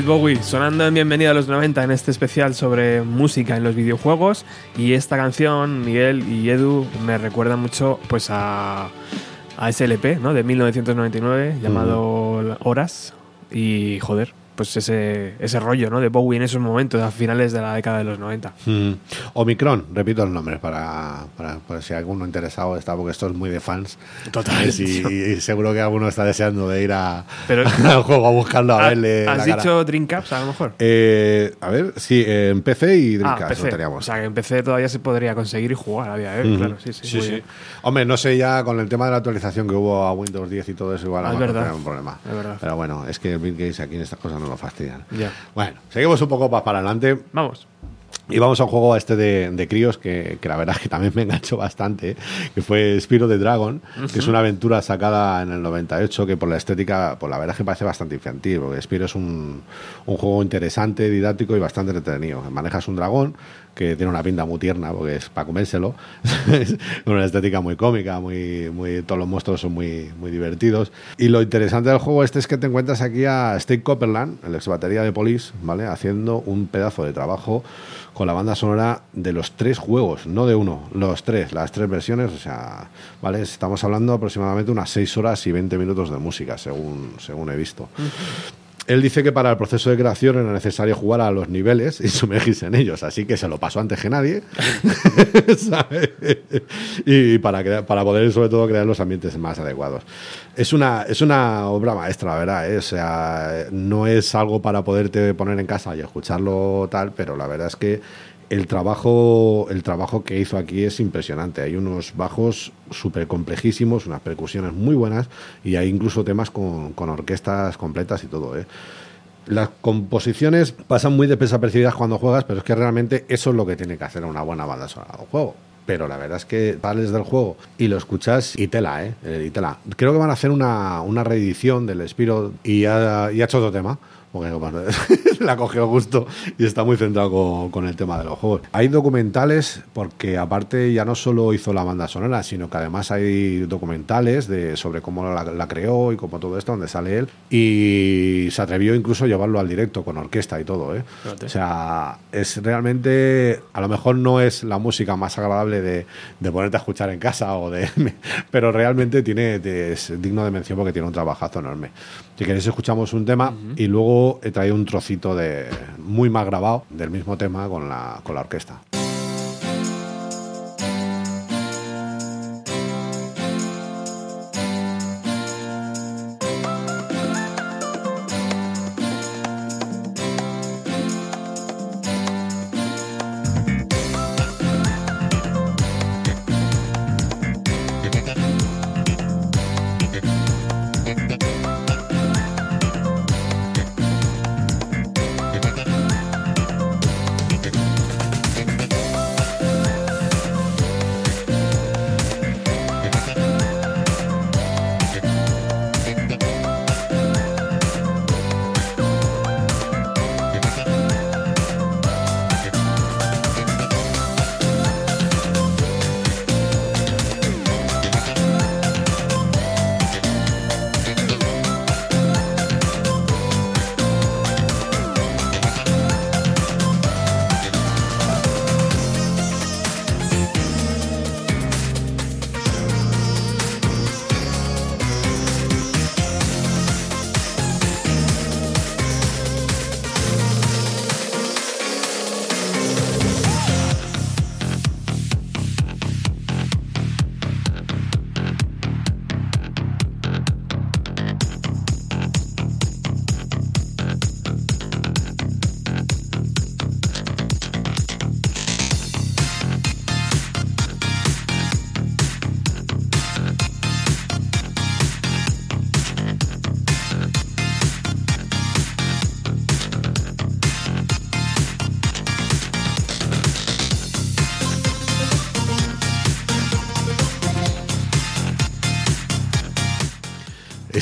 Bowie sonando en Bienvenida a los 90 en este especial sobre música en los videojuegos. Y esta canción Miguel y Edu me recuerda mucho pues a, a ese LP ¿no? de 1999 llamado Horas. Y joder pues ese, ese rollo ¿no? de Bowie en esos momentos a finales de la década de los 90 Mm. Omicron, repito el nombre para, para, para si alguno interesado está, porque esto es muy de fans. Total. Y, y seguro que alguno está deseando de ir a, Pero- al juego a buscarlo, a Ah, verle. la ¿Has cara. dicho Dreamcast a lo mejor? Eh, a ver, sí, en PC y ah, Dreamcast PC. lo teníamos. O sea, que en PC todavía se podría conseguir y jugar a día de hoy, Ujú. claro, sí, sí. muy bien. Hombre, no sé ya con el tema de la actualización que hubo a Windows 10 y todo eso, igual Ah, a es verdad. un problema. Es verdad. Pero bueno, es que Bill Gates aquí en estas cosas no lo fastidian. Ya. Bueno, seguimos un poco más para adelante. Vamos. Y vamos a un juego este de, de críos que, que la verdad es que también me enganchó bastante, que fue Spiro the Dragon, que es una aventura sacada en el 98 que por la estética, pues la verdad es que parece bastante infantil, porque Spiro es un, un juego interesante, didáctico y bastante entretenido. Manejas un dragón que tiene una pinta muy tierna, porque es para comérselo, Es una estética muy cómica, muy, muy, todos los monstruos son muy, muy divertidos. Y lo interesante del juego este es que te encuentras aquí a Steve Copperland, el ex batería de Police, ¿vale? haciendo un pedazo de trabajo con la banda sonora de los tres juegos, no de uno, los tres, las tres versiones, o sea, ¿vale? Estamos hablando aproximadamente unas 6 horas y 20 minutos de música, según, según he visto. Él dice que para el proceso de creación era necesario jugar a los niveles y sumergirse en ellos, así que se lo pasó antes que nadie. y para, crear- para poder, sobre todo, crear los ambientes más adecuados. Es una, es una obra maestra, verdad. ¿eh? O sea, no es algo para poderte poner en casa y escucharlo tal, pero la verdad es que el trabajo, el trabajo que hizo aquí es impresionante. Hay unos bajos súper complejísimos, unas percusiones muy buenas y hay incluso temas con, con orquestas completas y todo. ¿eh? Las composiciones pasan muy desapercibidas cuando juegas, pero es que realmente eso es lo que tiene que hacer una buena banda sonora de juego. Pero la verdad es que sales del juego y lo escuchas y tela, ¿eh? Eh, Y tela. Creo que van a hacer una, una reedición del Spiro y ha, y ha hecho otro tema. Porque la cogió justo y está muy centrado con, con el tema de los juegos. Hay documentales, porque aparte ya no solo hizo la banda sonora, sino que además hay documentales de, sobre cómo la, la creó y cómo todo esto, donde sale él. Y se atrevió incluso a llevarlo al directo con orquesta y todo. ¿eh? O sea, es realmente, a lo mejor no es la música más agradable de, de ponerte a escuchar en casa, o de, pero realmente tiene, es digno de mención porque tiene un trabajazo enorme. Si queréis escuchamos un tema y luego he traído un trocito de muy mal grabado del mismo tema con la, con la orquesta.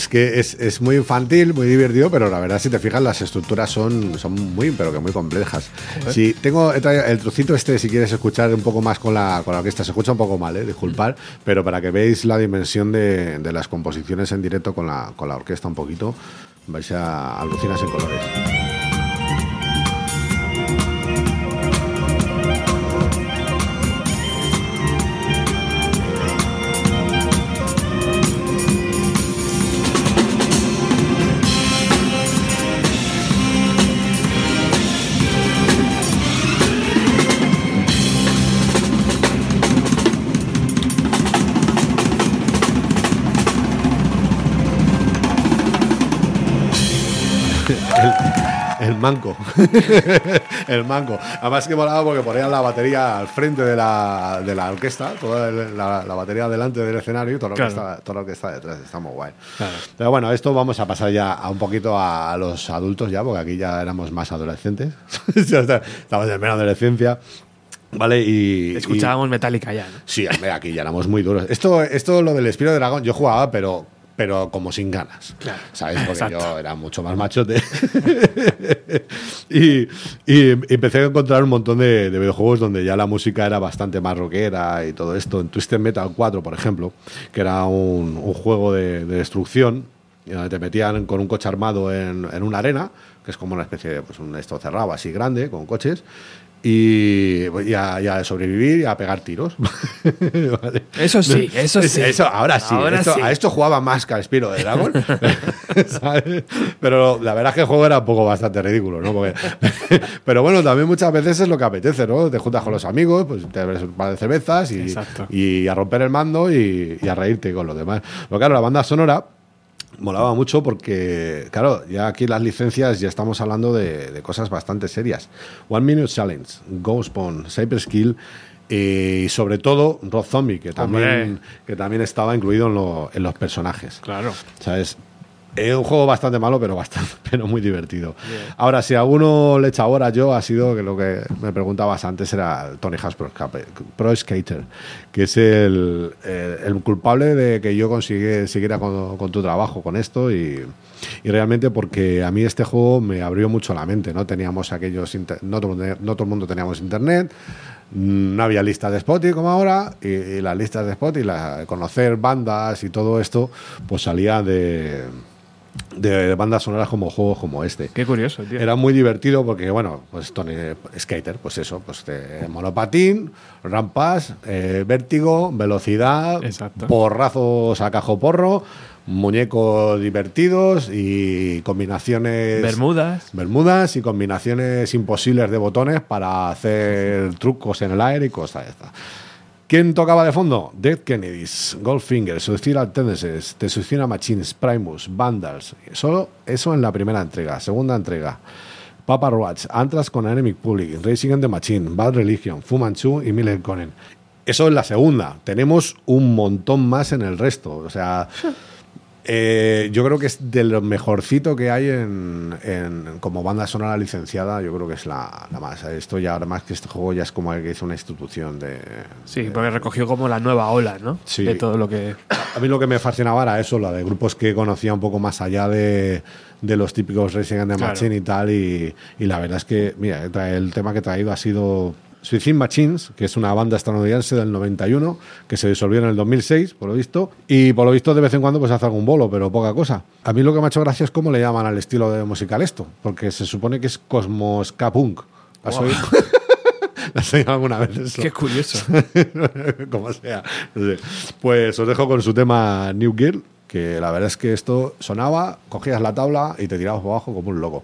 Es que es, es muy infantil, muy divertido, pero la verdad, si te fijas, las estructuras son, son muy, pero que muy complejas. Si tengo el trocito este, si quieres escuchar un poco más con la, con la orquesta, se escucha un poco mal, ¿eh? disculpar, pero para que veáis la dimensión de, de las composiciones en directo con la, con la orquesta un poquito, vais a alucinar en colores. Manco. el manco. Además que molaba porque ponían la batería al frente de la, de la orquesta, toda la, la batería delante del escenario y todo lo, Claro. que está, todo lo que está detrás. Está muy guay. Claro. Pero bueno, esto vamos a pasar ya a un poquito a, los adultos ya, porque aquí ya éramos más adolescentes. Estamos en plena adolescencia. Vale, y. y- Escuchábamos Metallica ya, ¿no? Sí, aquí ya éramos muy duros. Esto, esto lo del Espíritu de Dragón, yo jugaba, pero, pero como sin ganas. Claro. ¿Sabes? Porque Exacto. yo era mucho más machote. y, y empecé a encontrar un montón de, de videojuegos donde ya la música era bastante más rockera y todo esto. En Twisted Metal 4, por ejemplo, que era un, un juego de, de destrucción, y donde te metían con un coche armado en, en una arena, que es como una especie de pues, un esto cerrado así grande, con coches. Y, y a, y a sobrevivir y a pegar tiros. Vale. Eso sí, eso sí. Eso, ahora sí. Ahora esto- sí. A esto jugaba más que al Spiro de Dragon. ¿sabes? Pero la verdad es que el juego era un poco bastante ridículo, ¿no? Porque- pero bueno, también muchas veces es lo que apetece, ¿no? Te juntas con los amigos, pues te bebes un par de cervezas y, y a romper el mando y, y a reírte con los demás. Pero claro, la banda sonora molaba mucho porque, claro, ya aquí las licencias ya estamos hablando de, de cosas bastante serias. One Minute Challenge, Ghostbone, Cyber Skill y sobre todo Rob Zombie, que también, Hombre. que también estaba incluido en, lo- en los personajes. Claro. ¿Sabes? Es un juego bastante malo, pero bastante, pero muy divertido. Ahora, si a alguno le echa ahora yo, ha sido que lo que me preguntabas antes era Tony Hawk's Pro, Skater, que es el, el- el culpable de que yo consigue, siguiera con, con tu trabajo con esto y, y realmente porque a mí este juego me abrió mucho la mente. No teníamos aquellos, inter- no todo, el mundo- no todo el mundo teníamos internet. No había listas de Spotify como ahora, y, y las listas de Spotify, la, conocer bandas y todo esto, pues salía de, de bandas sonoras como juegos como este. Qué curioso, tío. Era muy divertido porque, bueno, pues Tony Skater, pues eso, pues monopatín, rampas, eh, vértigo, velocidad, Exacto. porrazos a cajo porro, muñecos divertidos y combinaciones. Bermudas. Bermudas y combinaciones imposibles de botones para hacer trucos en el aire y cosas de estas. ¿Quién tocaba de fondo? Dead Kennedys, Goldfinger, Suicidal Tendencies, The Suicide Machines, Primus, Vandals. Solo eso en la primera entrega. Segunda entrega. Papa Roach, Anthrax con Enemy Public, Racing and the Machine, Bad Religion, Fu Manchu y Miller Conan. Eso es la segunda. Tenemos un montón más en el resto. O sea, eh, yo creo que es de lo mejorcito que hay en, en- como banda sonora licenciada. Yo creo que es la, la más. Esto ya, además que este juego ya es como el que hizo una institución de. Sí, porque recogió como la nueva ola, ¿no? Sí. De todo lo que. A mí lo que me fascinaba era eso, lo de grupos que conocía un poco más allá de, de los típicos Racing and the Claro. Machine y tal. Y, y la verdad es que, mira, el tema que he traído ha sido Suicide Machines, que es una banda estadounidense del 91, que se disolvió en el 2006, por lo visto. Y por lo visto, de vez en cuando, pues hace algún bolo, pero poca cosa. A mí lo que me ha hecho gracia es cómo le llaman al estilo de musical esto, porque se supone que es Cosmos K-Punk. ¿Has Wow. oído? ¿Has oído alguna vez eso? Qué curioso. como sea. Pues os dejo con su tema New Girl, que la verdad es que esto sonaba, cogías la tabla y te tirabas abajo como un loco.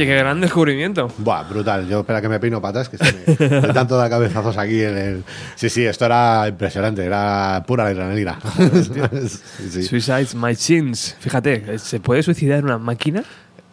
Oye, qué gran descubrimiento. Buah, brutal. Yo espera que me peino patas, que se me, me tanto de cabezazos aquí en el. Sí, sí, esto era impresionante, era pura adrenalina. sí, sí. Suicides Machines. Fíjate, ¿se puede suicidar una máquina?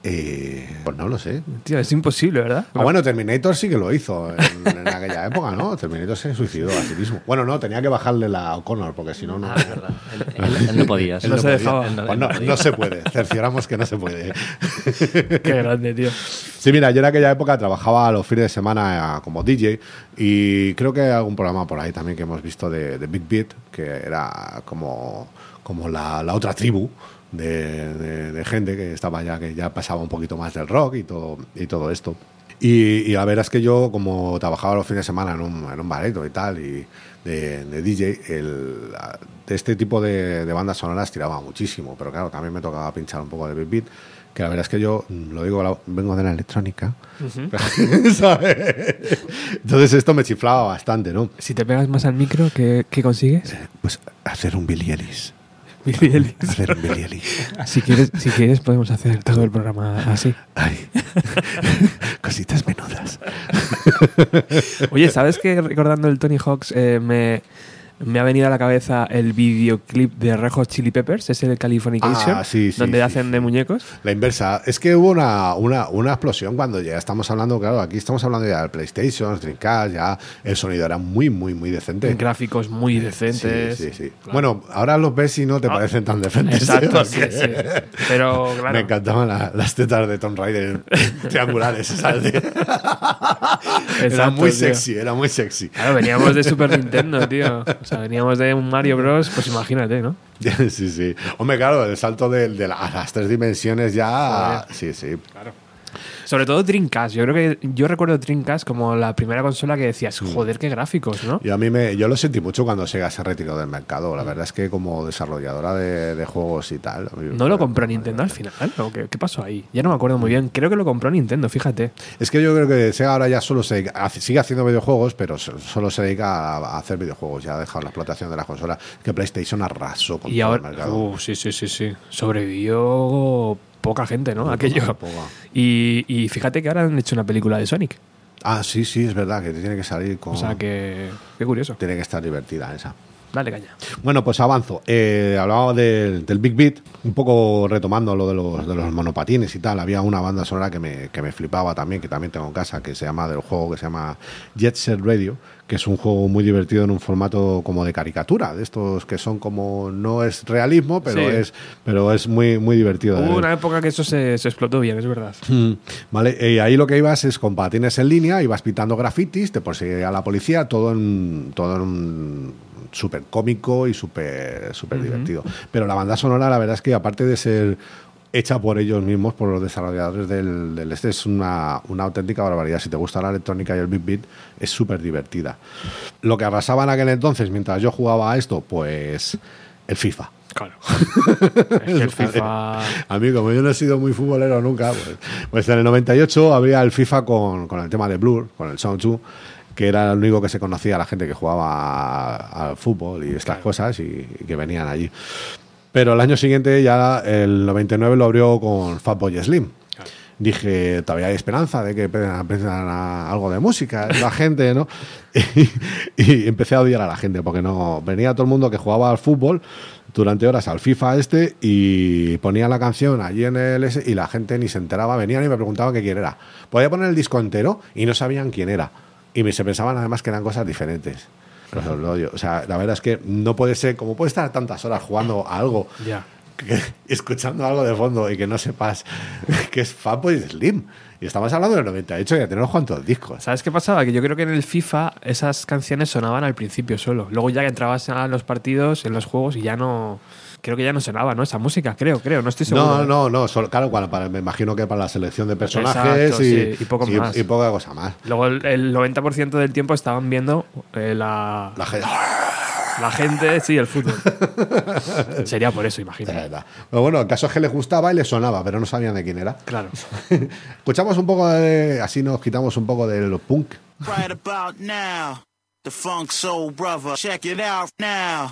Eh, pues no lo sé. Tío, es imposible, ¿verdad? Ah, bueno, Terminator sí que lo hizo en, aquella época, ¿no? Terminator se suicidó a sí mismo. Bueno, no, tenía que bajarle la O'Connor, porque si no, no. Ah, es verdad. Él, él- él no podía. Él no se dejaba. Él no- Pues no, no podía. se puede, cercioramos que no se puede. Qué grande, tío. Sí, mira, yo en aquella época trabajaba los fines de semana eh, como DJ y creo que hay algún programa por ahí también que hemos visto de, de Big Beat, que era como, como la, la otra tribu de, de- de gente que estaba ya, que ya pasaba un poquito más del rock y todo, y todo esto. Y, y la verdad es que yo, como trabajaba los fines de semana en un, en un bareto y tal, y de, de DJ, el, de este tipo de, de bandas sonoras tiraba muchísimo, pero claro, también me tocaba pinchar un poco de Big Beat, que la verdad es que yo, mm, lo digo, la- vengo de la electrónica, ¿sabes? Entonces esto me chiflaba bastante, ¿no? Si te pegas más al micro, ¿qué, qué consigues? Pues hacer un Billy Ellis. Billy Ellis. Hacer un Billy Ellis. Si quieres, si quieres podemos hacer todo el programa así. Ay, cositas menudas. Oye, ¿sabes que recordando el Tony Hawks eh, me, me ha venido a la cabeza el videoclip de Red Hot Chili Peppers? Es el Californication, Ah, sí, sí, donde sí, hacen de muñecos. La inversa. Es que hubo una, una, una explosión cuando ya estamos hablando, claro, aquí estamos hablando ya del PlayStation, Dreamcast, ya el sonido era muy, muy, muy decente. Gráficos muy decentes. Sí, sí, sí. Bueno, ahora los ves y no te parecen tan decentes. Ah. Exacto, sí, sí. Pero claro. Me encantaban la- las tetas de Tomb Raider triangulares. ¿sabes? era muy tío. sexy, era muy sexy. Claro, veníamos de Super Nintendo, tío. O sea, veníamos de un Mario Bros. Pues imagínate, ¿no? Sí, sí. Hombre, claro, el salto de, de la- a las tres dimensiones ya. Sí, sí. Sobre todo Dreamcast. Yo creo que yo recuerdo Dreamcast como la primera consola que decías, Mm. joder, qué gráficos, ¿no? Y a mí me, yo lo sentí mucho cuando Sega se retiró del mercado. La verdad es que como desarrolladora de, de juegos y tal. ¿No lo compró Nintendo al final? ¿O qué, qué pasó ahí? Ya no me acuerdo muy bien. Creo que lo compró Nintendo, fíjate. Es que yo creo que Sega ahora ya solo se hace- sigue haciendo videojuegos, pero so- solo se dedica a, hacer videojuegos. Ya ha dejado la explotación de la consola. Que PlayStation arrasó con Y todo el ahora, mercado. uh, sí, sí, sí, sí. Sobrevivió poca gente, ¿no? Aquello. poca, poca. Y, y fíjate que ahora han hecho una película de Sonic. Ah, sí, sí, es verdad que tiene que salir con. O sea que. Qué curioso. Tiene que estar divertida esa. Dale caña. Bueno, pues avanzo. Eh, hablaba del, del Big Beat, un poco retomando lo de los, de los monopatines y tal. Había una banda sonora que me, que me flipaba también, que también tengo en casa, que se llama del juego que se llama Jet Set Radio, que es un juego muy divertido en un formato como de caricatura, de estos que son como no es realismo, pero Sí. es pero es muy muy divertido. Hubo una época que eso se, se explotó bien, es verdad. Mm, Vale, y ahí lo que ibas es con patines en línea, ibas pitando grafitis, te perseguía la policía, todo en todo en un súper cómico y súper súper divertido. Pero la banda sonora, la verdad es que aparte de ser hecha por ellos mismos, por los desarrolladores del, del este, es una, una auténtica barbaridad. Si te gusta la electrónica y el big beat, es súper divertida. Lo que arrasaba en aquel entonces, mientras yo jugaba a esto, pues el FIFA. Claro. es que el FIFA. A mí, como yo no he sido muy futbolero nunca, pues, pues en el 98 habría el FIFA con, con el tema de Blur, con el Sound 2, que era el único que se conocía la gente que jugaba al fútbol y estas cosas y, y que venían allí. Pero el año siguiente, ya el 99, lo abrió con Fatboy Slim. Dije, todavía hay esperanza de que aprendan algo de música la gente, ¿no? Y, y empecé a odiar a la gente porque no venía todo el mundo que jugaba al fútbol durante horas al FIFA este y ponía la canción allí en el ese y la gente ni se enteraba, venían y me preguntaban que quién era. Podía poner el disco entero y no sabían quién era. Y se pensaban además que eran cosas diferentes. Pues lo odio. O sea, la verdad es que no puede ser, como puede estar tantas horas jugando a algo, que- escuchando algo de fondo y que no sepas que es Fatboy Slim. Y estamos hablando del 98 y ya tenemos cuántos discos. ¿Sabes qué pasaba? Que yo creo que en el FIFA esas canciones sonaban al principio solo. Luego ya que entrabas a los partidos, en los juegos y ya no. Creo que ya no sonaba, ¿no? Esa música, creo, creo. No estoy seguro. No, no, no, solo- claro, para- me imagino que para la selección de personajes Exacto, y, sí, y poco más. y poca cosa más. Luego el, el 90% del tiempo estaban viendo eh, la, La gente. la gente, sí, el fútbol. Sería por eso, imagino. Pero bueno, el caso es que les gustaba y les sonaba, pero no sabían de quién era. Claro. Escuchamos un poco de. Así nos quitamos un poco del punk. Right about now, the funk soul brother. Check it out now,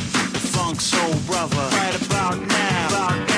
funk soul brother. Right about now. About now.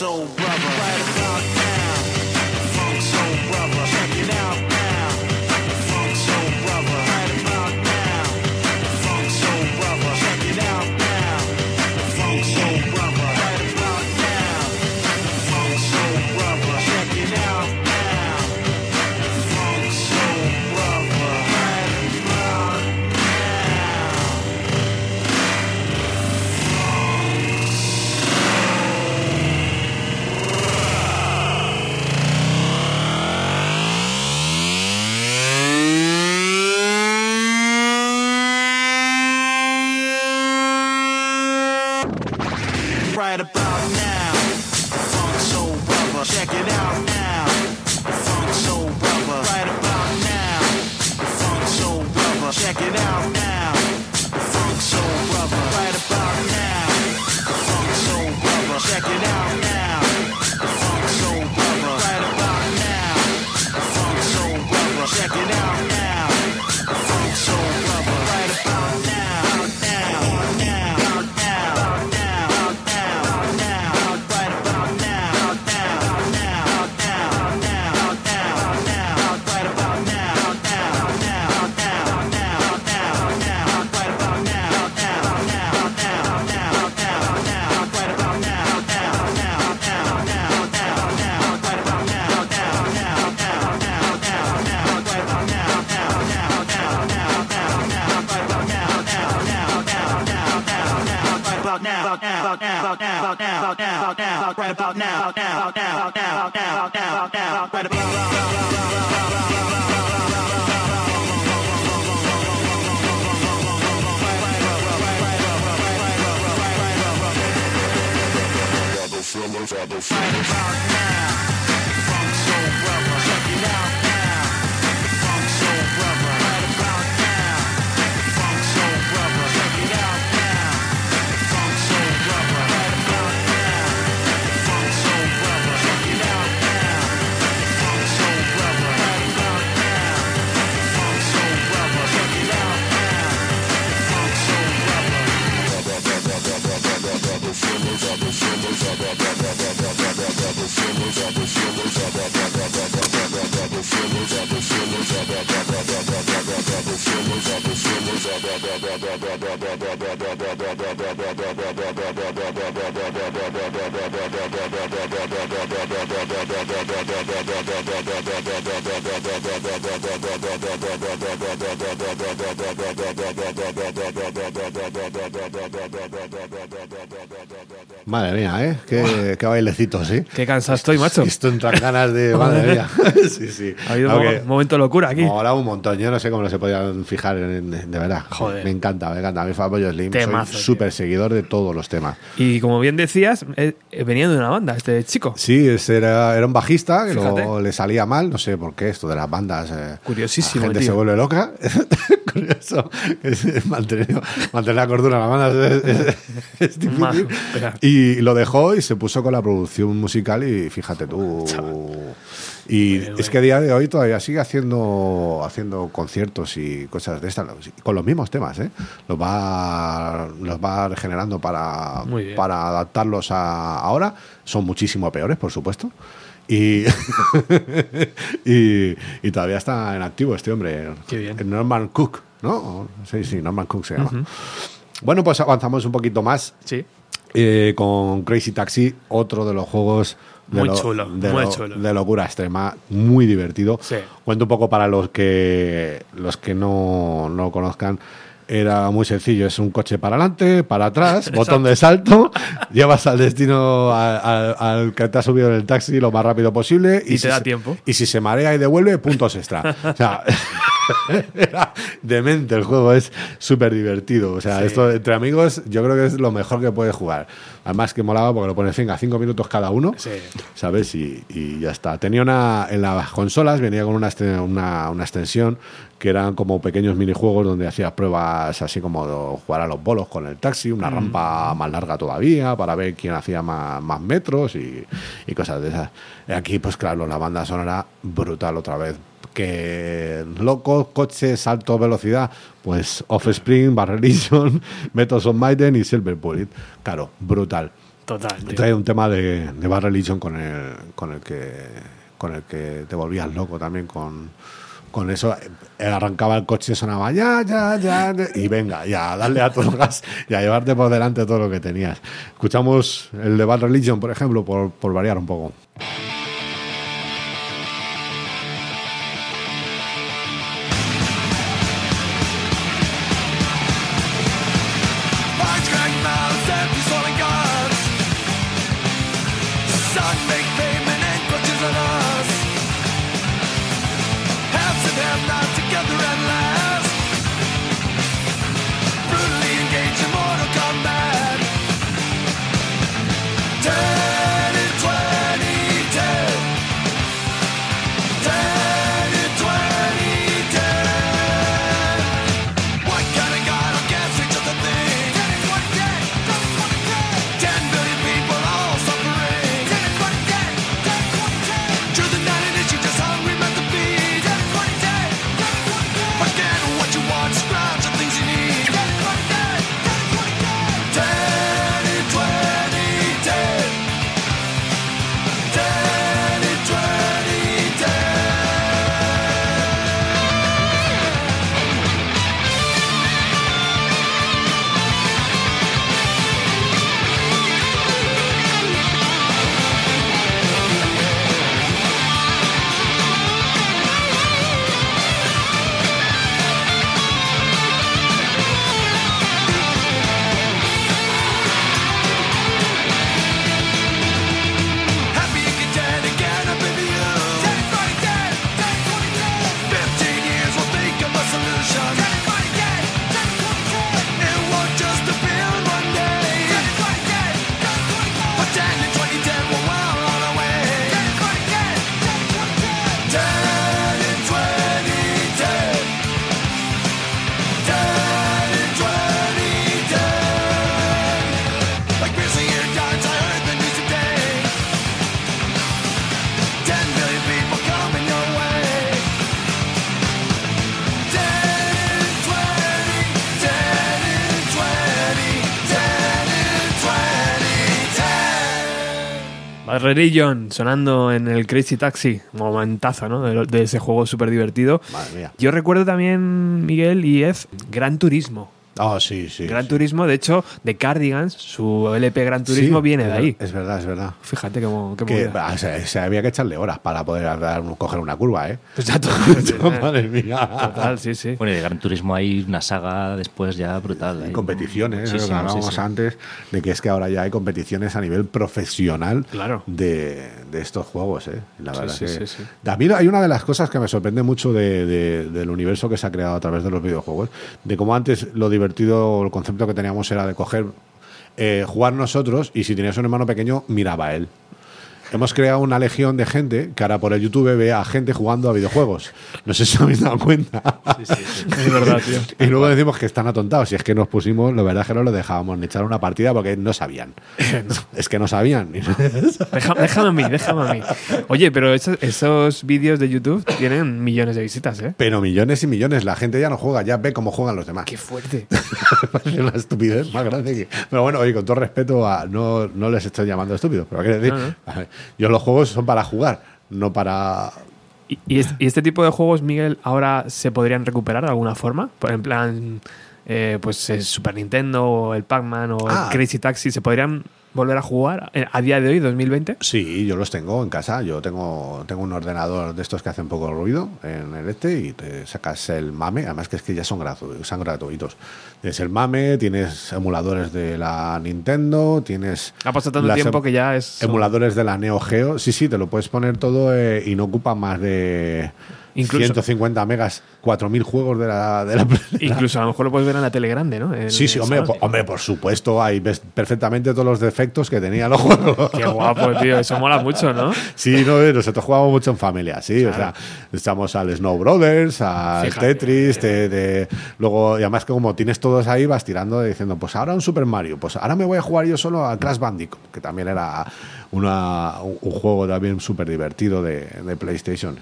so Check it out now. Qué, qué bailecitos, ¿sí? Qué cansado estoy, macho. Esto entra ganas de. Madre mía. sí, sí. Ha habido Aunque- un momento de locura aquí. Mola un montón. Yo no sé cómo no se podían fijar en, de verdad. Joder. Me encanta, me encanta. A mí Fatboy Slim Temazo, soy súper seguidor de todos los temas. Y como bien decías, eh, eh, venía de una banda este chico. Sí, ese era, era un bajista que luego le salía mal, no sé por qué, esto de las bandas. eh, Curiosísimo, La gente tío. se vuelve loca. Es- mantener, mantener la cordura en la banda es, es- es difícil. Majo. Y lo dejó y se puso con la producción musical y fíjate tú. Y es que a día de hoy todavía sigue haciendo haciendo conciertos y cosas de estas, con los mismos temas, ¿eh? Los va, los va regenerando para, para adaptarlos a ahora. Son muchísimo peores, por supuesto. Y, y, y todavía está en activo este hombre. Qué bien. Norman Cook, ¿no? Sí, sí, Norman Cook se llama. Bueno, pues avanzamos un poquito más Sí. eh, con Crazy Taxi, otro de los juegos de, Muy lo- chulo, de muy lo- chulo. de locura extrema, muy divertido. Sí. Cuento un poco para los que los que no, no lo conozcan. Era muy sencillo, es un coche para adelante, para atrás, botón de salto, llevas al destino al que te has subido en el taxi lo más rápido posible Y te si da se- tiempo. Y si se marea y devuelve, puntos extra. O sea, era demente el juego, es súper divertido. O sea, Sí. esto entre amigos yo creo que es lo mejor que puedes jugar. Además que molaba porque lo pones, venga, cinco minutos cada uno, Sí. ¿sabes? Y, y ya está. Tenía una, en las consolas venía con una, una, una extensión que eran como pequeños minijuegos donde hacías pruebas así como jugar a los bolos con el taxi, una rampa más larga todavía para ver quién hacía más, más metros y, y cosas de esas. Aquí, pues claro, la banda sonora brutal otra vez. Que loco, coche, salto, velocidad, pues Offspring, Bad Religion, Metals of Maiden y Silver Bullet. Claro, brutal. Total. tío. Trae un tema de, de Bad Religion con el, con el que con el que te volvías loco también con, con eso. Eh, Arrancaba el coche, sonaba ya, ya, ya, ya, y venga, ya, a darle a todo gas y a llevarte por delante todo lo que tenías. Escuchamos el de Bad Religion, por ejemplo, por, por variar un poco. Religion sonando en el Crazy Taxi, momentazo, ¿no? De, de ese juego súper divertido. Yo recuerdo también, Miguel y Ed, Gran Turismo. Oh, sí, sí. Gran sí. Turismo, de hecho, de Cardigans, su LP Gran Turismo Sí, viene de ahí. Es verdad, es verdad. Fíjate cómo Que, movida. o sea, o sea, había que echarle horas para poder dar un- coger una curva, ¿eh? Exacto. Madre mía. Total, sí, sí. Bueno, y de Gran Turismo hay una saga después ya brutal. Hay competiciones, Sí, lo sí, que hablábamos sí, sí. antes, de que es que ahora ya hay competiciones a nivel profesional Claro. de, de estos juegos. ¿eh? La verdad sí, que- sí, sí. A mí hay una de las cosas que me sorprende mucho de- de- del universo que se ha creado a través de los videojuegos, de cómo antes lo divertido, el concepto que teníamos era de coger, eh, jugar nosotros y si tenías un hermano pequeño, miraba a él. Hemos creado una legión de gente que ahora por el YouTube ve a gente jugando a videojuegos. No sé si os habéis dado cuenta. Es verdad, tío. Y luego decimos que están atontados. Y es que nos pusimos, la verdad es que no lo dejábamos ni echar una partida porque no sabían. Es que no sabían. Déjame a mí, déjame a mí. Oye, pero esos, esos vídeos de YouTube tienen millones de visitas, ¿eh? Pero millones y millones. La gente ya no juega, ya ve cómo juegan los demás. Qué fuerte. parece una estupidez más grande que. Pero bueno, oye, con todo respeto, a, no, no les estoy llamando estúpidos. Pero quiero decir, No, no. Yo los juegos son para jugar, no para. ¿Y, y es- y este tipo de juegos, Miguel, ahora se podrían recuperar de alguna forma? Por en plan, eh, pues el Super Nintendo o el Pac-Man o Ah. el Crazy Taxi, ¿se podrían volver a jugar eh, a día de hoy, 2020? Sí, yo los tengo en casa. Yo tengo, tengo un ordenador de estos que hacen poco ruido en el este y te sacas el MAME. Además que es que ya son gratuitos. Son gratuitos. Tienes el MAME, tienes emuladores de la Nintendo, tienes... Ha pasado tanto tiempo em- que ya es... Emuladores de la Neo Geo. Sí, sí, te lo puedes poner todo eh, y no ocupa más de Incluso- 150 megas, 4.000 juegos de la... De la Incluso a lo mejor lo puedes ver en la tele grande, ¿no? En Sí, sí, hombre, por, hombre, por supuesto, ahí ves perfectamente todos los defectos que tenía los juegos. Qué guapo, tío. Eso mola mucho, ¿no? Sí, no, eh, nosotros jugamos mucho en familia, sí. O sea, estamos al Snow Brothers, al Fíjate. Tetris, de, de- luego, y además que como tienes todos ahí, vas tirando diciendo, pues ahora un Super Mario, pues ahora me voy a jugar yo solo a Crash Bandicoot, que también era una, un, un juego también súper divertido de, de PlayStation.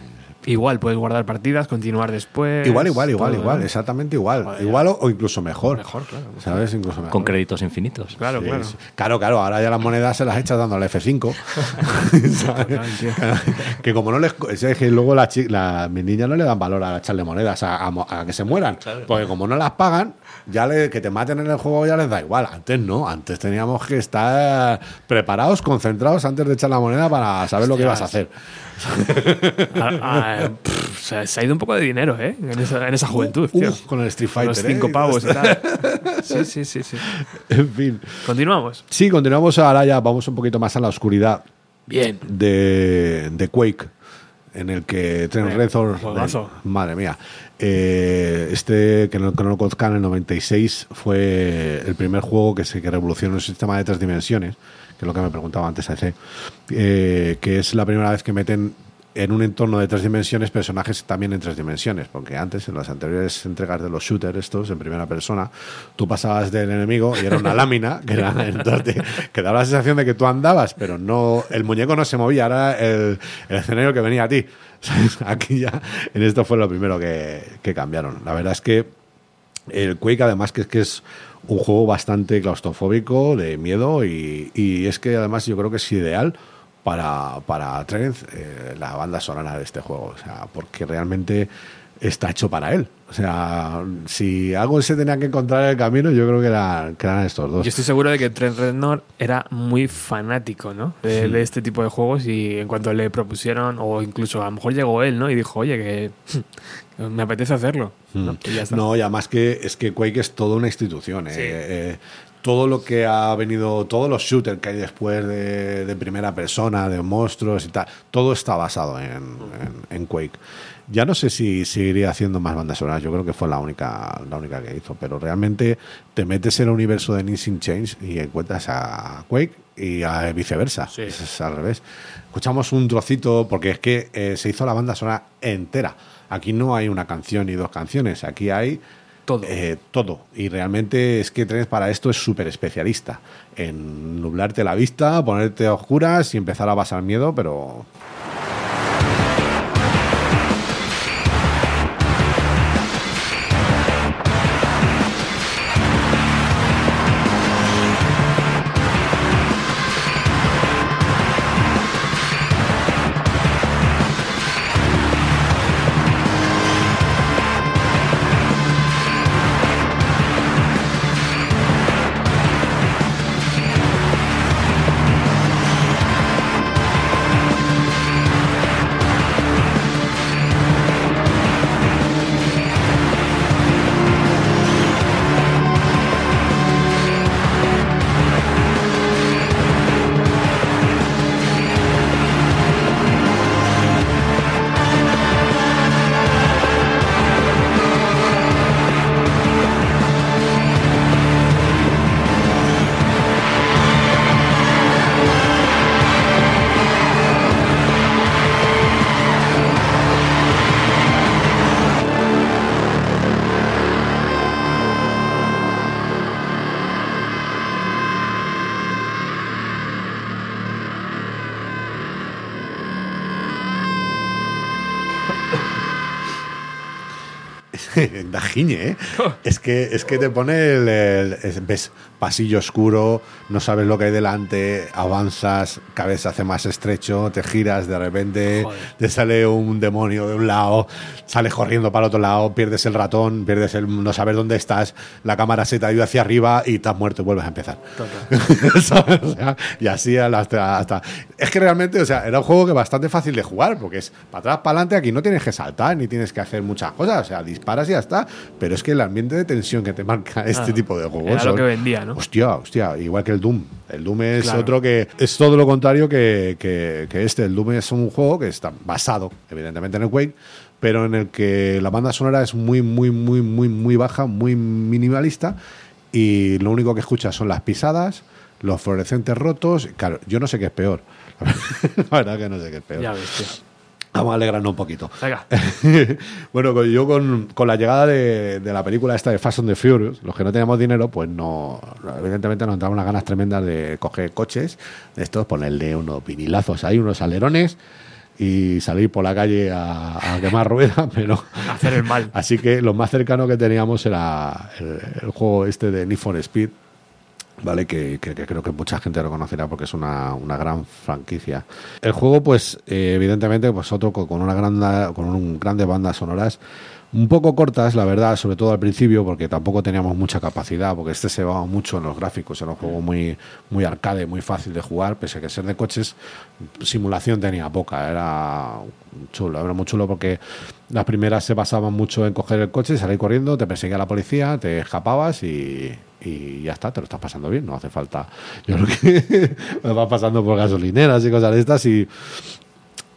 Igual, puedes guardar partidas, continuar después. igual, igual, igual, todo, igual, ¿no? exactamente igual. Joder, igual o, o incluso mejor. Mejor, claro. ¿Sabes? Incluso mejor. Con créditos infinitos. Claro, Sí, claro. sí. Claro, claro, ahora ya las monedas se las echas dando al F5. ¿sabes? tío. que como no les. Es que luego la, chi- la- mis niñas no le dan valor a echarle monedas a, a mo- a que se mueran. Porque como no las pagan, ya le, que te maten en el juego ya les da igual. Antes no, antes teníamos que estar preparados, concentrados antes de echar la moneda para saber lo que ibas a hacer. Ah, ah, pff, se, se ha ido un poco de dinero, ¿eh? En esa, en esa juventud, tío. Uf, con el Street Con Fighter. los cinco ¿eh? pavos y tal. Sí, sí, sí, sí. En fin. Continuamos. Sí, continuamos ahora ya, vamos un poquito más a la oscuridad. Bien. de, de Quake, en el que Trent Reznor, madre mía, eh, este que no, que no lo conozcan, en el 96 fue el primer juego que se que revolucionó el sistema de tres dimensiones, que es lo que me preguntaba antes AC, eh, que es la primera vez que meten en un entorno de tres dimensiones personajes también en tres dimensiones, porque antes en las anteriores entregas de los shooters estos en primera persona, tú pasabas del enemigo y era una lámina que, daba la sensación de que tú andabas, pero no el muñeco no se movía, era el, escenario que venía a ti. Aquí ya en esto fue lo primero que, que cambiaron. La verdad es que el Quake, además, que es que es un juego bastante claustrofóbico, de miedo, y, y es que además yo creo que es ideal para, para Trent eh, la banda sonora de este juego. O sea, porque realmente está hecho para él. O sea, si algo se tenía que encontrar en el camino, yo creo que, era- que eran estos dos. Yo estoy seguro de que Trent Reznor era muy fanático, ¿no? De, de este tipo de juegos y en cuanto le propusieron, o incluso a lo mejor llegó él, ¿no? Y dijo, oye, que me apetece hacerlo. ¿no? Y ya está. Mm. No, y además que es que Quake es toda una institución. eh. Sí. Eh, todo lo que ha venido, todos los shooters que hay después de, de primera persona, de monstruos y tal, todo está basado en, en- en Quake. Ya no sé si seguiría haciendo más bandas sonoras, yo creo que fue la única, la única que hizo, pero realmente te metes en el universo de Ninja Change y encuentras a Quake y a viceversa. Sí. Es al revés. Escuchamos un trocito, porque es que eh, se hizo la banda sonora entera. Aquí no hay una canción y dos canciones, aquí hay Todo. eh, todo. Y realmente es que Trent para esto es súper especialista. En nublarte la vista, ponerte a oscuras y empezar a pasar miedo, pero Es que, es que te pone el, el- es- ves pasillo oscuro, no sabes lo que hay delante, avanzas, cada vez se hace más estrecho, te giras de repente, te sale un demonio de un lado, sales corriendo para el otro lado, pierdes el ratón, pierdes el no saber dónde estás, la cámara se te ha ido hacia arriba y estás muerto y vuelves a empezar. ¿Sabes? O sea, y así hasta, hasta- Es que realmente, o sea, era un juego que bastante fácil de jugar, porque es para atrás, para adelante, aquí no tienes que saltar ni tienes que hacer muchas cosas, o sea, disparas y ya está. Pero es que el ambiente de tensión que te marca este tipo de juegos. era lo que vendía, ¿no? Hostia, hostia, igual que el Doom. El Doom es Claro. otro que es todo lo contrario que, que- que este. El Doom es un juego que está basado, evidentemente, en el Quake, pero en el que la banda sonora es muy, muy, muy, muy, muy baja, muy minimalista, y lo único que escuchas son las pisadas, los fluorescentes rotos. Claro, yo no sé qué es peor. La verdad que no sé qué es peor. Ya ves, tío. Vamos a alegrarnos un poquito. Venga. bueno, yo con, con la llegada de, de la película esta de Fast and the Furious, los que no teníamos dinero, pues no, evidentemente nos entraban unas ganas tremendas de coger coches, de estos, ponerle unos vinilazos ahí, unos alerones y salir por la calle a, a quemar ruedas, pero... Hacer el mal. Así que lo más cercano que teníamos era el, el juego este de Need for Speed, ¿vale? Que, que- que creo que mucha gente lo conocerá porque es una, una gran franquicia. El juego, pues, eh, evidentemente, pues otro co- con una gran, con un grandes bandas sonoras. Un poco cortas, la verdad, sobre todo al principio, porque tampoco teníamos mucha capacidad, porque este se va mucho en los gráficos, era un juego muy, muy arcade, muy fácil de jugar, pese a que ser de coches, simulación tenía poca, era chulo, era muy chulo porque las primeras se basaban mucho en coger el coche, salir corriendo, te perseguía la policía, te escapabas y, y ya está, te lo estás pasando bien, no hace falta. Yo creo que me vas pasando por gasolineras y cosas de estas y,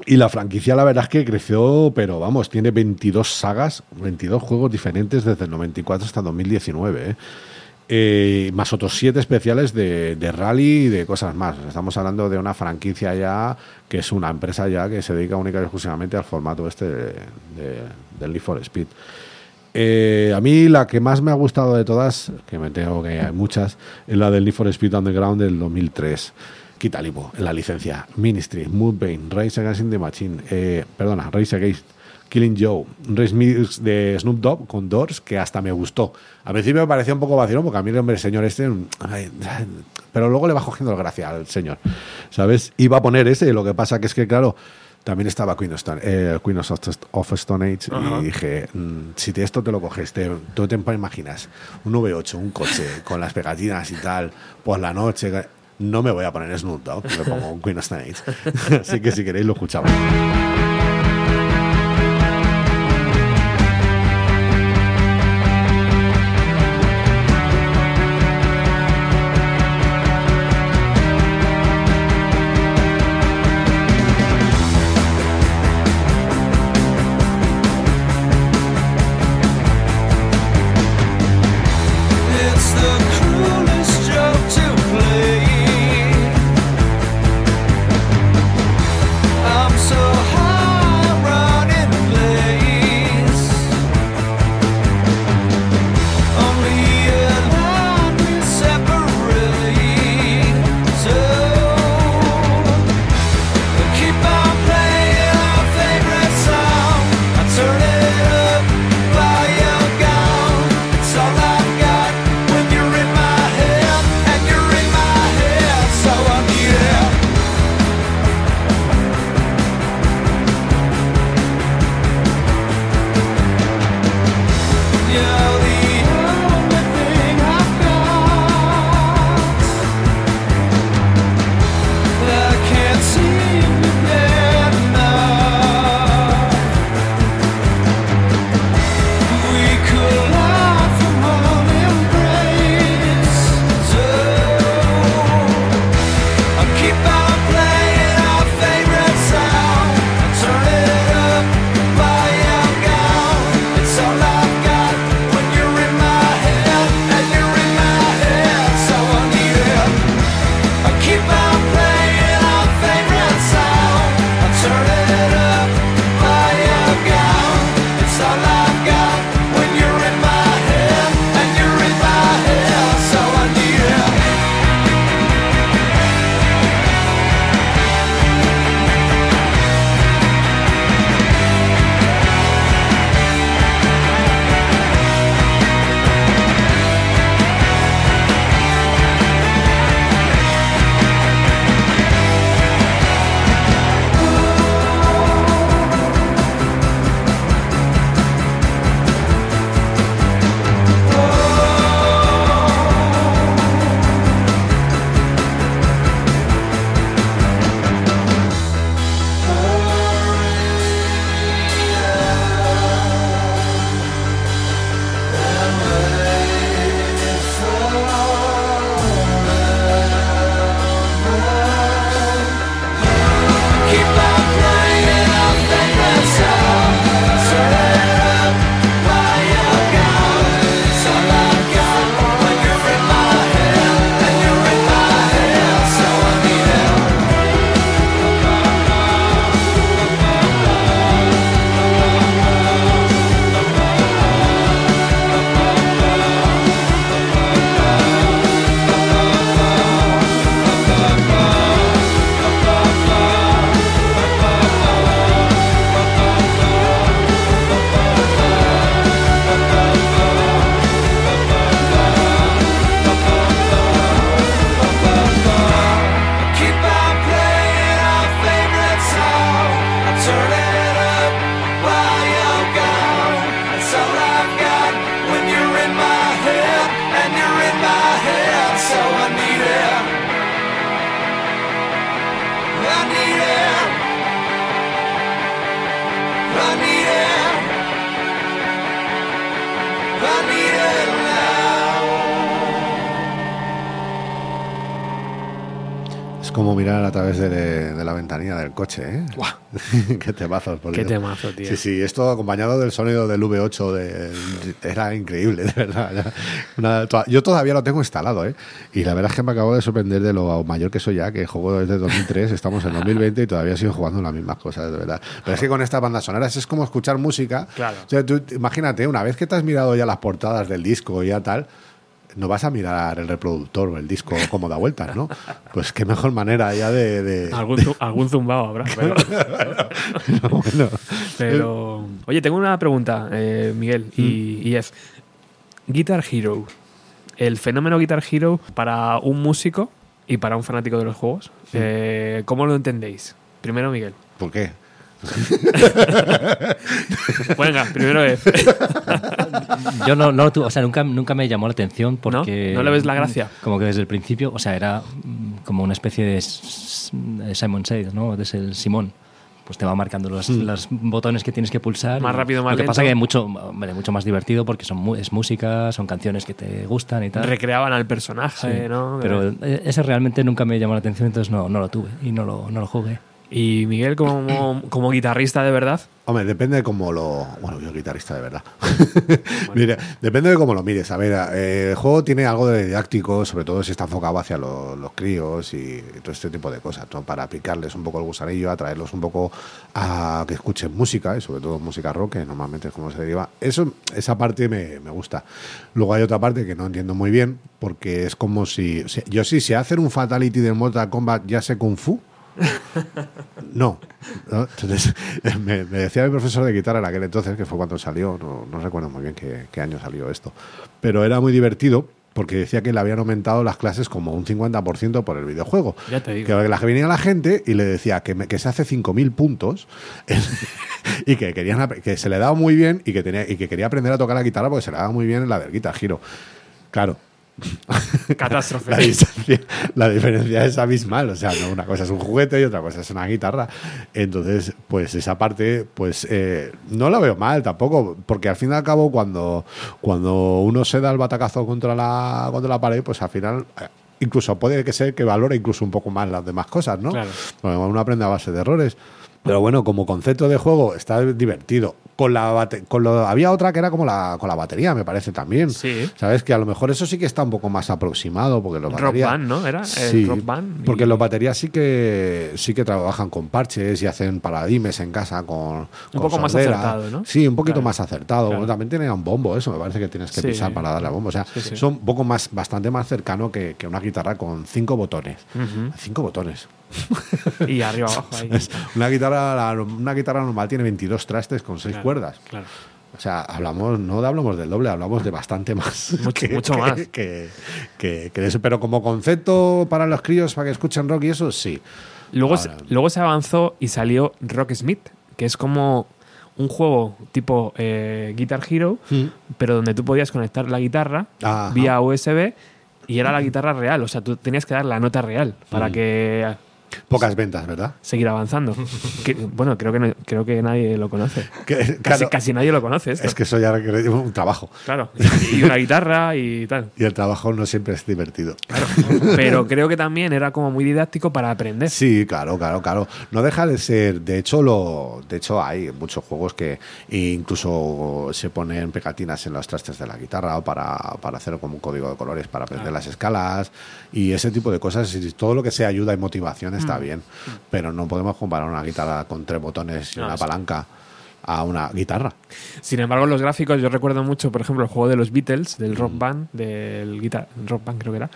y la franquicia la verdad es que creció, pero vamos, tiene 22 sagas, 22 juegos diferentes desde el 94 hasta 2019. ¿eh? Eh, más otros siete especiales de, de rally y de cosas más. Estamos hablando de una franquicia ya que es una empresa ya que se dedica única y exclusivamente al formato este de, de- del Need for Speed. Eh, a mí la que más me ha gustado de todas, que me tengo que hay muchas, es la del Need for Speed Underground del 2003. Quita Lipo, en la licencia. Ministry, Moonbane, Race Against the Machine, eh, perdona, Race Against Killing Joe, Race Mix de Snoop Dogg con Doors, que hasta me gustó. Al principio me parecía un poco vacilón, porque a mí el hombre señor este, pero luego le va cogiendo la gracia al señor, ¿sabes? Iba a poner ese, lo que pasa que es que, claro, también estaba Queen of Stone, eh, Queen of, of Stone Age Ajá. y dije, mm, si te, esto te lo coges, te, tú te imaginas un V8, un coche con las pegatinas y tal, por la noche, no me voy a poner Snoop Dogg, me pongo un Queen of Stone Age. Así que si queréis lo escuchamos. Coche, ¿eh? Guau. Qué temazos, por Qué Dios. temazo, tío. Sí, sí, esto acompañado del sonido del V8 de, era increíble, de verdad. Una- to- yo todavía lo tengo instalado, ¿eh? Y la verdad es que me acabo de sorprender de lo mayor que soy ya, que juego desde 2003, estamos en 2020 y todavía sigo jugando las mismas cosas, de verdad. Pero es que con estas bandas sonoras es como escuchar música. Claro. O sea, tú, imagínate, una vez que te has mirado ya las portadas del disco y ya tal, no vas a mirar el reproductor o el disco como da vueltas, ¿no? Pues qué mejor manera ya de... de- Algún, zumbao habrá, pero, bueno, pero- Oye, tengo una pregunta, eh, Miguel, y, y es... Guitar Hero. El fenómeno Guitar Hero para un músico y para un fanático de los juegos, eh, ¿cómo lo entendéis? Primero, Miguel. ¿por qué? Venga, primero es. Yo no, no lo tuve, o sea, nunca, nunca me llamó la atención porque... ¿No le ves la gracia? Como que desde el principio, o sea, era mm, como una especie de, Simon Says, ¿no? Es el Simón. Pues te va marcando los, los botones que tienes que pulsar. Más rápido, más Lo que pasa lento. que es mucho, hombre, mucho más divertido porque son, es música, son canciones que te gustan y tal. Recreaban al personaje, Sí, ¿no? Pero eh, ese realmente nunca me llamó la atención, entonces no, no lo tuve y no lo, no lo jugué. Y Miguel, como, como guitarrista de verdad, Hombre, depende de cómo lo. Bueno, yo guitarrista de verdad. Mire, depende de cómo lo mires. A ver, eh, el juego tiene algo de didáctico, sobre todo si está enfocado hacia lo- los críos y todo este tipo de cosas, ¿no? Para picarles un poco el gusanillo, atraerlos un poco a que escuchen música, y sobre todo música rock, que normalmente es como se deriva. Eso, esa parte me, me gusta. Luego hay otra parte que no entiendo muy bien, porque es como si. si- yo sí, si hacen un Fatality de Mortal Kombat, ya sé Kung Fu. No. ¿no? Entonces, me, me decía mi profesor de guitarra en aquel entonces, que fue cuando salió, no, no recuerdo muy bien qué, qué año salió esto, pero era muy divertido porque decía que le habían aumentado las clases como un 50% por el videojuego. Ya te digo. Que la que venía la gente y le decía que, me- que se hace 5.000 puntos y que, querían, que se le daba muy bien y que, tenía, y que quería aprender a tocar la guitarra porque se le daba muy bien en la del Guitar Hero. Claro, catástrofe. la, distancia- la diferencia es abismal. O sea, no, una cosa es un juguete y otra cosa es una guitarra. Entonces, pues esa parte, pues eh, no la veo mal tampoco, porque al fin y al cabo, cuando, cuando uno se da el batacazo contra la, contra la pared, pues al final. eh, Incluso puede que ser que valore incluso un poco más las demás cosas, ¿no? Claro. Porque uno aprende a base de errores. Pero bueno, como concepto de juego está divertido. Con la bate- con lo, había otra que era como la con la batería, me parece también. Sí. Sabes que a lo mejor eso sí que está un poco más aproximado porque los Rock baterías Band, ¿no? Era el Sí, Rock Band. porque los baterías sí que sí que trabajan con parches y hacen paradigmes en casa con con poco más acertado, ¿no? Sí, un poquito Claro. más acertado. Claro. También tiene un bombo, eso me parece que tienes que Sí. pisar para darle a bombo. O sea, Sí, son un poco más, bastante más cercano que, que una guitarra con cinco botones. Cinco botones. Y arriba abajo ahí. Una guitarra, una guitarra normal tiene 22 trastes con seis Claro, cuerdas. Claro. O sea, hablamos, no hablamos del doble, hablamos de bastante más. Mucho- mucho más. Que, que- eso. Pero como concepto para los críos, para que escuchen rock y eso, sí. Luego, se- luego se avanzó y salió Rocksmith, que es como un juego tipo eh, Guitar Hero, pero donde tú podías conectar la guitarra Ajá. vía USB y era la guitarra real. O sea, tú tenías que dar la nota real para Mm. que Pocas ventas, ¿verdad? seguir avanzando. Que, bueno, creo que, no- creo que nadie lo conoce. Que- Casi, claro, casi nadie lo conoce esto. es que eso ya requiere un trabajo. Claro. Y una guitarra y tal. Y el trabajo no siempre es divertido. Pero creo que también era como muy didáctico para aprender. Sí, claro, claro, claro. No deja de ser, de hecho, lo, de hecho hay muchos juegos que incluso se ponen pegatinas en los trastes de la guitarra o para, para hacer como un código de colores para aprender las escalas y ese tipo de cosas. Y todo lo que sea ayuda y motivación está Mm. bien, pero no podemos comparar una guitarra con tres botones y No, una palanca a una guitarra. Sin embargo, los gráficos, yo recuerdo mucho, por ejemplo, el juego de los Beatles, del Mm. Rock Band, del Guitar Rock Band creo que era,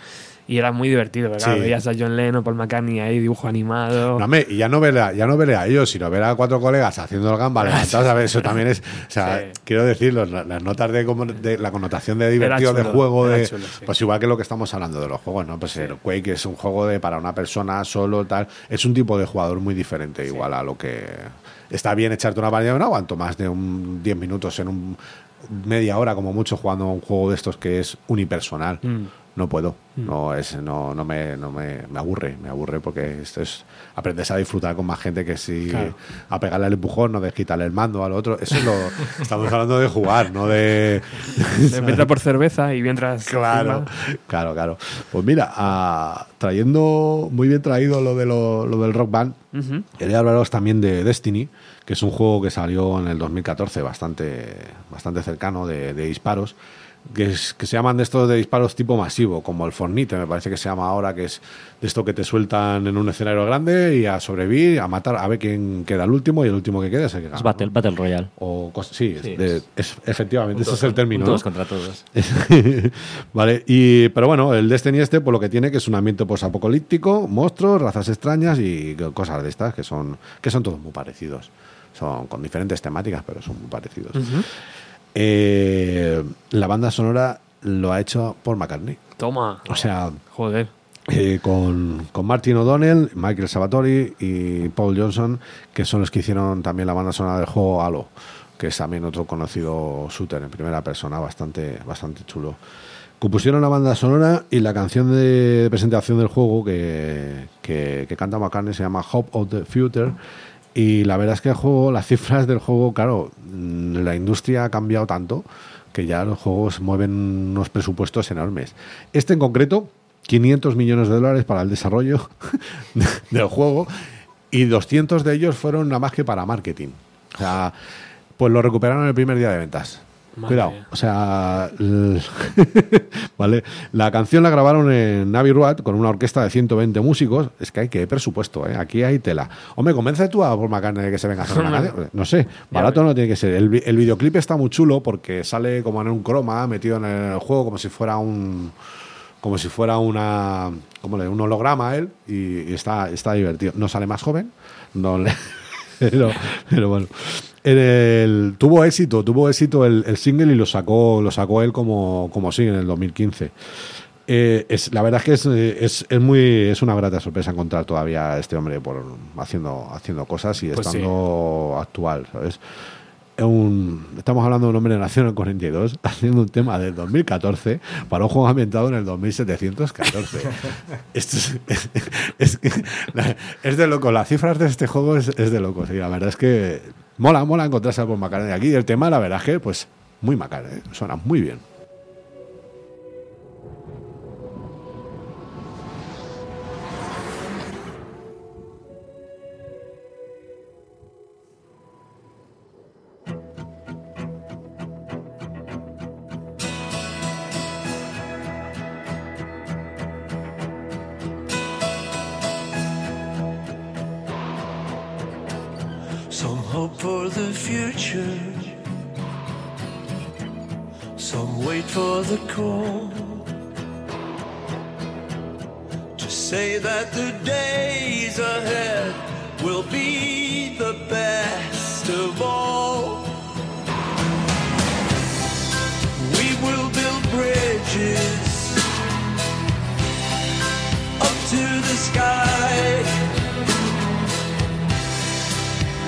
y era muy divertido, ¿verdad? Sí. Veías a John Lennon, Paul McCartney ahí, dibujo animado. No, hombre, y ya no veré a, ya no veré a ellos, sino ver a cuatro colegas haciendo el gamba levantados. A ver, eso también es. O sea, Sí. quiero decir, los- las notas de, como- de la connotación de divertido chulo, de juego, de, chulo, sí. pues igual que lo que estamos hablando de los juegos, ¿no? Pues el Quake es un juego de para una persona solo, tal. Es un tipo de jugador muy diferente, igual a lo que. Está bien echarte una partida, no aguanto más de un 10 minutos en un media hora como mucho jugando a un juego de estos que es unipersonal. Mm. No puedo. Mm. No es, no, no me, no me, me aburre, me aburre porque esto es aprendes a disfrutar con más gente que si Claro. a pegarle el empujón, no de quitarle el mando al otro. Eso es lo estamos hablando de jugar, no de De Entra por cerveza y mientras. Claro, claro, claro. Pues mira, ah, trayendo muy bien traído lo de lo, lo del Rock Band, Ujú. quería hablaros también de Destiny, que es un juego que salió en el 2014, bastante, bastante cercano de, de disparos. Que, es- que se llaman de estos de disparos tipo masivo, como el Fornite, me parece que se llama ahora, que es de esto que te sueltan en un escenario grande y a sobrevivir, a matar, a ver quién queda el último y el último que quede es el que gana. Es Battle, ¿no? Battle Royale. O sí, Sí, de- es- es- efectivamente, ese es el término. Todos ¿no? contra todos. vale, y, pero bueno, el Destiny este, por lo que tiene, que es un ambiente posapocalíptico, monstruos, razas extrañas y cosas de estas que son, que son todos muy parecidos. Son con diferentes temáticas, pero son muy parecidos. Eh, la banda sonora lo ha hecho Paul McCartney. Toma. O sea, Joder. eh, con, con Martin O'Donnell, Michael Sabatori y Paul Johnson, que son los que hicieron también la banda sonora del juego Halo, que es también otro conocido shooter en primera persona, bastante, bastante chulo. Compusieron la banda sonora y la canción de presentación del juego que, que, que canta McCartney se llama Hope of the Future. Y la verdad es que el juego, las cifras del juego, claro, mm, la industria ha cambiado tanto que ya los juegos mueven unos presupuestos enormes. Este en concreto, 500 millones de dólares para el desarrollo del juego y 200 de ellos fueron nada más que para marketing. O sea, pues lo recuperaron el primer día de ventas. Madre Cuidado, o sea, vale, la canción la grabaron en Navi Road con una orquesta de 120 músicos. Es que hay que presupuesto, ¿eh? aquí hay tela. Hombre, convence tú a Paul McCartney de que se venga a hacer una canción. No sé, barato no tiene que ser. El, vi- el videoclip está muy chulo porque sale como en un croma metido en el juego como si fuera un como si fuera una como le- un holograma él y, y está está divertido. No sale más joven, no le- pero, pero bueno. En el- tuvo éxito, tuvo éxito el, el single y lo sacó, lo sacó él como, como single en el 2015. Eh, es, la verdad es que es, es, es muy es una grata sorpresa encontrar todavía a este hombre por haciendo haciendo cosas y Pues sí. estando actual, ¿sabes? Es un- estamos hablando de un hombre que nació en el 42 haciendo un tema del 2014 para un juego ambientado en el 2714. Esto es, es, es que es de loco. Las cifras de este juego es, es de loco. Sí, la verdad es que mola, mola encontrarse a Paul McCartney aquí. El tema, la verdad que, pues, muy McCartney. Suena muy bien. Future. Some wait for the call. To say that the days ahead will be the best of all. We will build bridges up to the sky.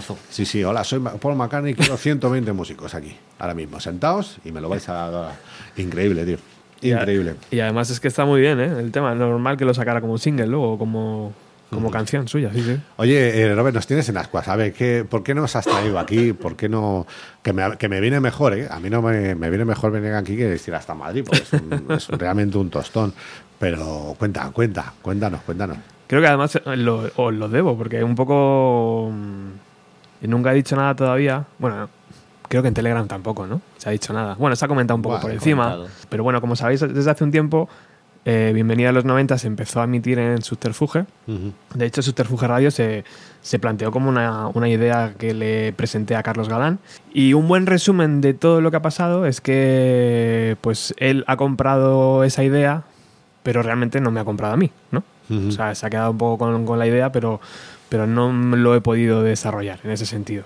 Temazo. Sí, sí, hola, soy Paul McCartney, quiero 120 músicos aquí, ahora mismo, sentados y me lo vais a dar. Increíble, tío. Increíble. Y además es que está muy bien, ¿eh? El tema. Normal que lo sacara como single luego, como, como canción suya, sí, sí. Oye, eh, Robert, nos tienes en ascuas. A ver, ¿qué, ¿por qué nos has traído aquí? ¿Por qué no...? Que me, que me viene mejor, ¿eh? A mí no me, me viene mejor venir aquí que ir hasta Madrid, porque es, un- es realmente un tostón. Pero cuenta, cuenta, cuéntanos, cuéntanos. Creo que además eh, lo, os lo debo, porque un poco. Y nunca he dicho nada todavía. Bueno, creo que en Telegram tampoco, ¿no? Se ha dicho nada. Bueno, se ha comentado un poco Bueno, por encima. comentado. Pero bueno, como sabéis, desde hace un tiempo, eh, Bienvenida a los 90 se empezó a emitir en Subterfuge. Ujú. De hecho, Subterfuge Radio se, se planteó como una, una idea que le presenté a Carlos Galán. Y un buen resumen de todo lo que ha pasado es que pues él ha comprado esa idea, pero realmente no me ha comprado a mí, ¿no? Ujú. O sea, se ha quedado un poco con, con la idea, pero, pero no lo he podido desarrollar en ese sentido.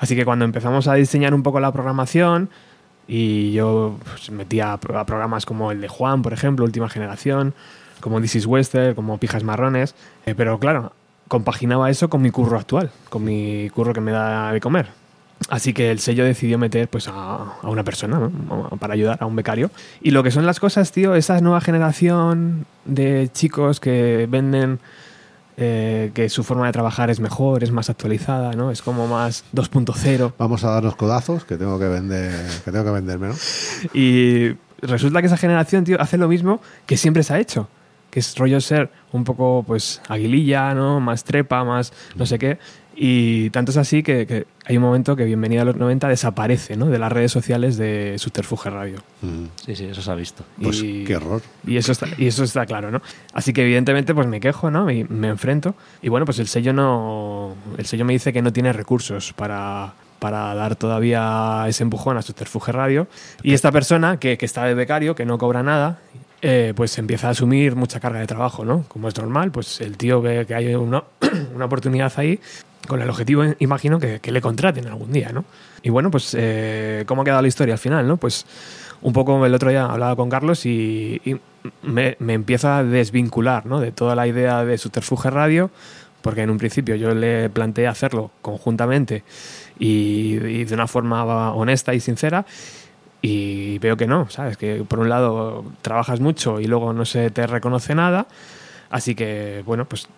Así que cuando empezamos a diseñar un poco la programación, y yo pues, metía a, pro- a programas como el de Juan, por ejemplo, Última Generación, como This is Western, como Pijas Marrones, eh, pero claro, compaginaba eso con mi curro actual, con mi curro que me da de comer. Así que el sello decidió meter pues, a, una persona para ayudar a un becario. Y lo que son las cosas, tío, esa nueva generación de chicos que venden eh, que su forma de trabajar es mejor, es más actualizada, ¿no? Es como más 2.0. Vamos a darnos codazos que tengo que vender, que tengo que venderme, ¿no? Y resulta que esa generación, tío, hace lo mismo que siempre se ha hecho. Que es rollo ser un poco, pues, aguililla, ¿no? Más trepa, más no sé qué. Y tanto es así que, que hay un momento que Bienvenida a los 90 desaparece, ¿no? De las redes sociales de Subterfuge Radio. Mm. Sí, sí, eso se ha visto. Pues Y- qué horror. Y eso está, y eso está claro, ¿no? Así que evidentemente pues me quejo, ¿no? Y me enfrento. Y bueno, pues el sello no. El sello me dice que no tiene recursos para, para dar todavía ese empujón a Subterfuge Radio. Y esta persona, que, que está de becario, que no cobra nada, eh, pues empieza a asumir mucha carga de trabajo, ¿no? Como es normal, pues el tío ve que hay una, una oportunidad ahí, con el objetivo, imagino, que, que le contraten algún día, ¿no? Y bueno, pues, eh, ¿cómo ha quedado la historia al final, no? Pues un poco el otro día hablaba con Carlos y, me, empieza a desvincular, ¿no? De toda la idea de Subterfuge Radio, porque en un principio yo le planteé hacerlo conjuntamente y, de una forma honesta y sincera, y veo que no, ¿sabes? Que por un lado trabajas mucho y luego no se te reconoce nada, así que bueno, pues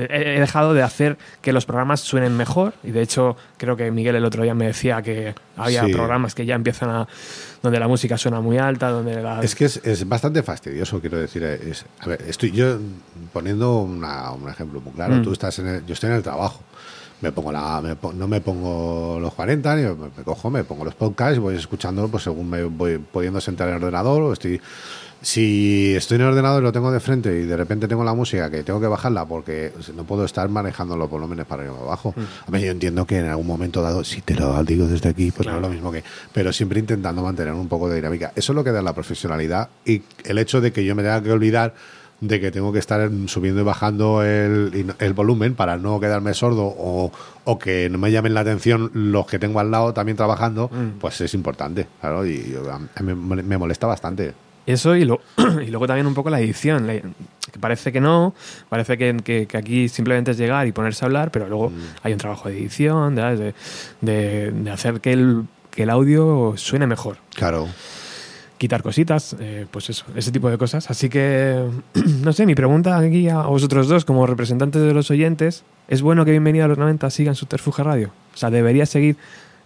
he dejado de hacer que los programas suenen mejor y de hecho creo que Miguel el otro día me decía que había Sí. programas que ya empiezan a donde la música suena muy alta, donde la Es que es, es bastante fastidioso, quiero decir. Es, a ver, estoy yo poniendo una- un ejemplo muy claro. Mm. Tú estás en el- yo estoy en el trabajo. Me pongo la, me no me pongo los 40, ni me, me cojo, me pongo los podcasts y voy escuchando pues, según me voy pudiendo sentar en el ordenador. O estoy, si estoy en el ordenador y lo tengo de frente y de repente tengo la música que tengo que bajarla porque no puedo estar manejando los volúmenes para arriba y abajo. A ver, yo entiendo que en algún momento dado, si te lo digo desde aquí, pues no es lo mismo que. Pero siempre intentando mantener un poco de dinámica. Eso es lo que da la profesionalidad y el hecho de que yo me tenga que olvidar de que tengo que estar subiendo y bajando el, el volumen para no quedarme sordo o, o que no me llamen la atención los que tengo al lado también trabajando, pues es importante. Claro, y a mí me molesta bastante. Eso y, lo- y luego también un poco la edición. la- que parece que no, parece que, que- que aquí simplemente es llegar y ponerse a hablar, pero luego hay un trabajo de edición, de, de- de hacer que el, que el audio suene mejor. Claro. Quitar cositas, eh, pues eso, ese tipo de cosas. Así que, no sé, mi pregunta aquí a vosotros dos, como representantes de los oyentes, ¿es bueno que Bienvenido a los 90 sigan Subterfuge Radio? O sea, ¿debería seguir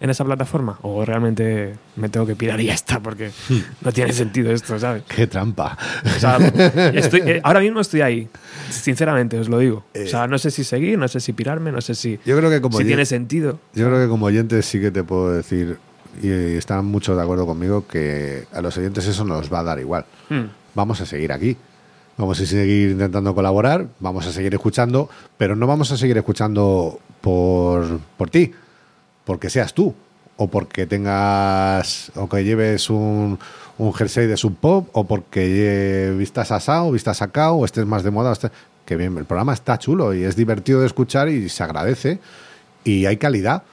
en esa plataforma? ¿O realmente me tengo que pirar y ya está? Porque no tiene sentido esto, ¿sabes? Qué trampa. O sea, estoy- eh, ahora mismo estoy ahí, sinceramente os lo digo. O sea, no sé si seguir, no sé si pirarme, no sé si, Yo creo que como si tiene sentido. Yo creo que como oyente sí que te puedo decir, y están muchos de acuerdo conmigo, que a los oyentes eso nos va a dar igual. Hmm. Vamos a seguir aquí. Vamos a seguir intentando colaborar, vamos a seguir escuchando, pero no vamos a seguir escuchando por, por ti, porque seas tú o porque tengas o que lleves un, un jersey de Sub Pop o porque vistas asado, vistas acá o estés más de moda. estés- Que bien, el programa está chulo y es divertido de escuchar y se agradece y hay calidad.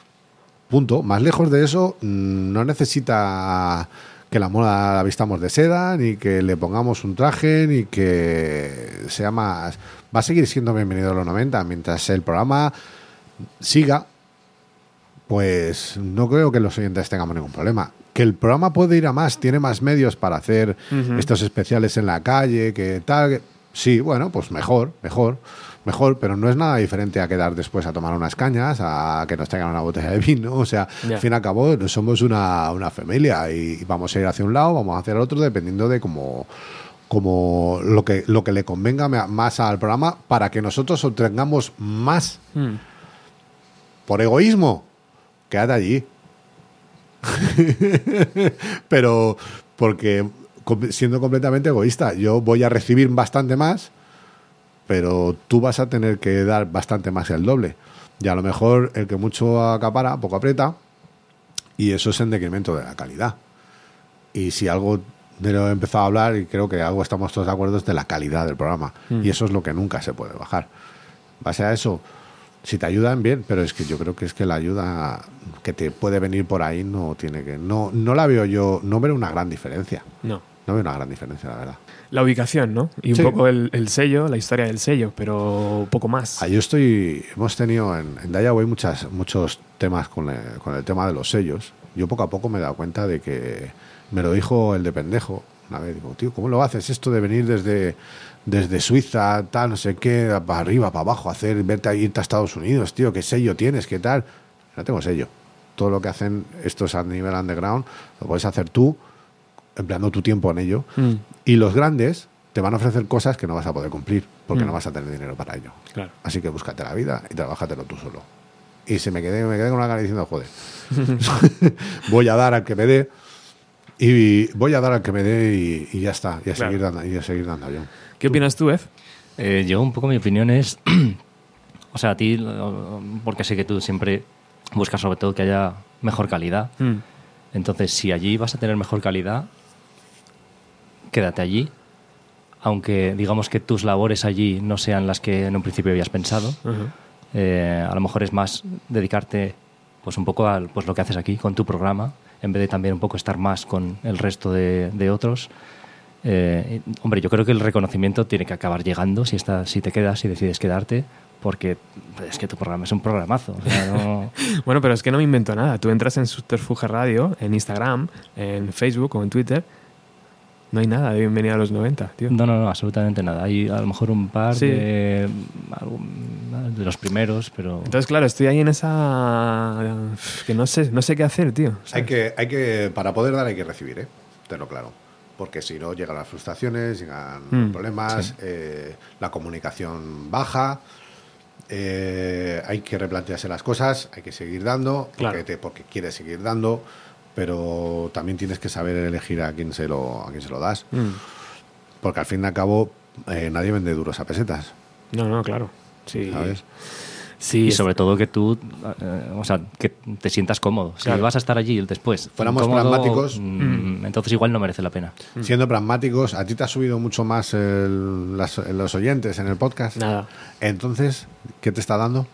Punto. Más lejos de eso, mm, no necesita que la moda la vistamos de seda, ni que le pongamos un traje, ni que sea más. Va a seguir siendo bienvenido a los 90. Mientras el programa siga, pues no creo que los oyentes tengamos ningún problema. Que el programa puede ir a más, tiene más medios para hacer estos especiales en la calle, que tal. que- Sí, bueno, pues mejor, mejor, mejor, pero no es nada diferente a quedar después a tomar unas cañas, a que nos traigan una botella de vino. O sea, al fin y al cabo, somos una, una familia y vamos a ir hacia un lado, vamos hacia el otro, dependiendo de cómo como lo que lo que le convenga más al programa para que nosotros obtengamos más Mm. por egoísmo, quédate allí. Pero porque siendo completamente egoísta, yo voy a recibir bastante más, pero tú vas a tener que dar bastante más el doble. Y a lo mejor el que mucho acapara, poco aprieta, y eso es en decremento de la calidad. Y si algo de lo he empezado a hablar, y creo que algo estamos todos de acuerdo, es de la calidad del programa. Y eso es lo que nunca se puede bajar. Base a eso, si te ayudan, bien, pero es que yo creo que es que la ayuda que te puede venir por ahí no tiene que. No, no la veo yo, no veo una gran diferencia. No. No veo una gran diferencia, la verdad. La ubicación, ¿no? Y un Sí. poco el, el sello, la historia del sello, pero poco más. Ah, yo estoy. Hemos tenido en, en Dayaway muchas, muchos temas con el, con el tema de los sellos. Yo poco a poco me he dado cuenta de que me lo dijo el de pendejo. Una vez digo, tío, ¿cómo lo haces esto de venir desde, desde Suiza, tal, no sé qué, para arriba, para abajo, hacer, verte a irte a Estados Unidos, tío, qué sello tienes, qué tal? No tengo sello. Todo lo que hacen estos a nivel underground lo puedes hacer tú, empleando tu tiempo en ello. Mm, Y los grandes te van a ofrecer cosas que no vas a poder cumplir, porque Mm. no vas a tener dinero para ello. claro. Así que búscate la vida y trabájatelo tú solo. Y se me quedé, me quedé con la cara diciendo, joder, voy a dar al que me dé y voy a dar al que me dé y, y ya está, y a, Claro. seguir dando, y a seguir dando yo. ¿Qué opinas tú, Ed? Eh, yo un poco mi opinión es, o sea, a ti, porque sé que tú siempre buscas sobre todo que haya mejor calidad. Mm, Entonces, si allí vas a tener mejor calidad, quédate allí. Aunque digamos que tus labores allí no sean las que en un principio habías pensado, ujú. eh, a lo mejor es más dedicarte pues un poco a pues, lo que haces aquí con tu programa, en vez de también un poco estar más con el resto de, de otros. Eh, hombre, yo creo que el reconocimiento tiene que acabar llegando si, estás, si te quedas, si decides quedarte, porque es que tu programa es un programazo. o sea, no- Bueno, pero es que no me invento nada. Tú entras en Subterfuge Radio, en Instagram, en Facebook o en Twitter. No hay nada de bienvenida a los 90, tío. No, no, no, absolutamente nada. Hay a lo mejor un par Sí. de, de los primeros, pero... Entonces, claro, estoy ahí en esa... que no sé, no sé qué hacer, tío. Hay que, hay que, para poder dar hay que recibir, ¿eh? Tenlo claro. Porque si no, llegan las frustraciones, llegan Mm, problemas, eh, la comunicación baja, eh, hay que replantearse las cosas, hay que seguir dando, Claro. porque, te- porque quieres seguir dando, pero también tienes que saber elegir a quién se lo, a quién se lo das. Mm. Porque al fin y al cabo, eh, nadie vende duros a pesetas, No, no, claro. Sí. ¿sabes? Sí, Y sobre todo que tú, eh, o sea, que te sientas cómodo. Si Claro. vas a estar allí después, Fuéramos incómodo, pragmáticos. mm, entonces igual no merece la pena. Siendo pragmáticos, ¿a ti te ha subido mucho más el- las- los oyentes en el podcast? Nada. Entonces, ¿qué te está dando?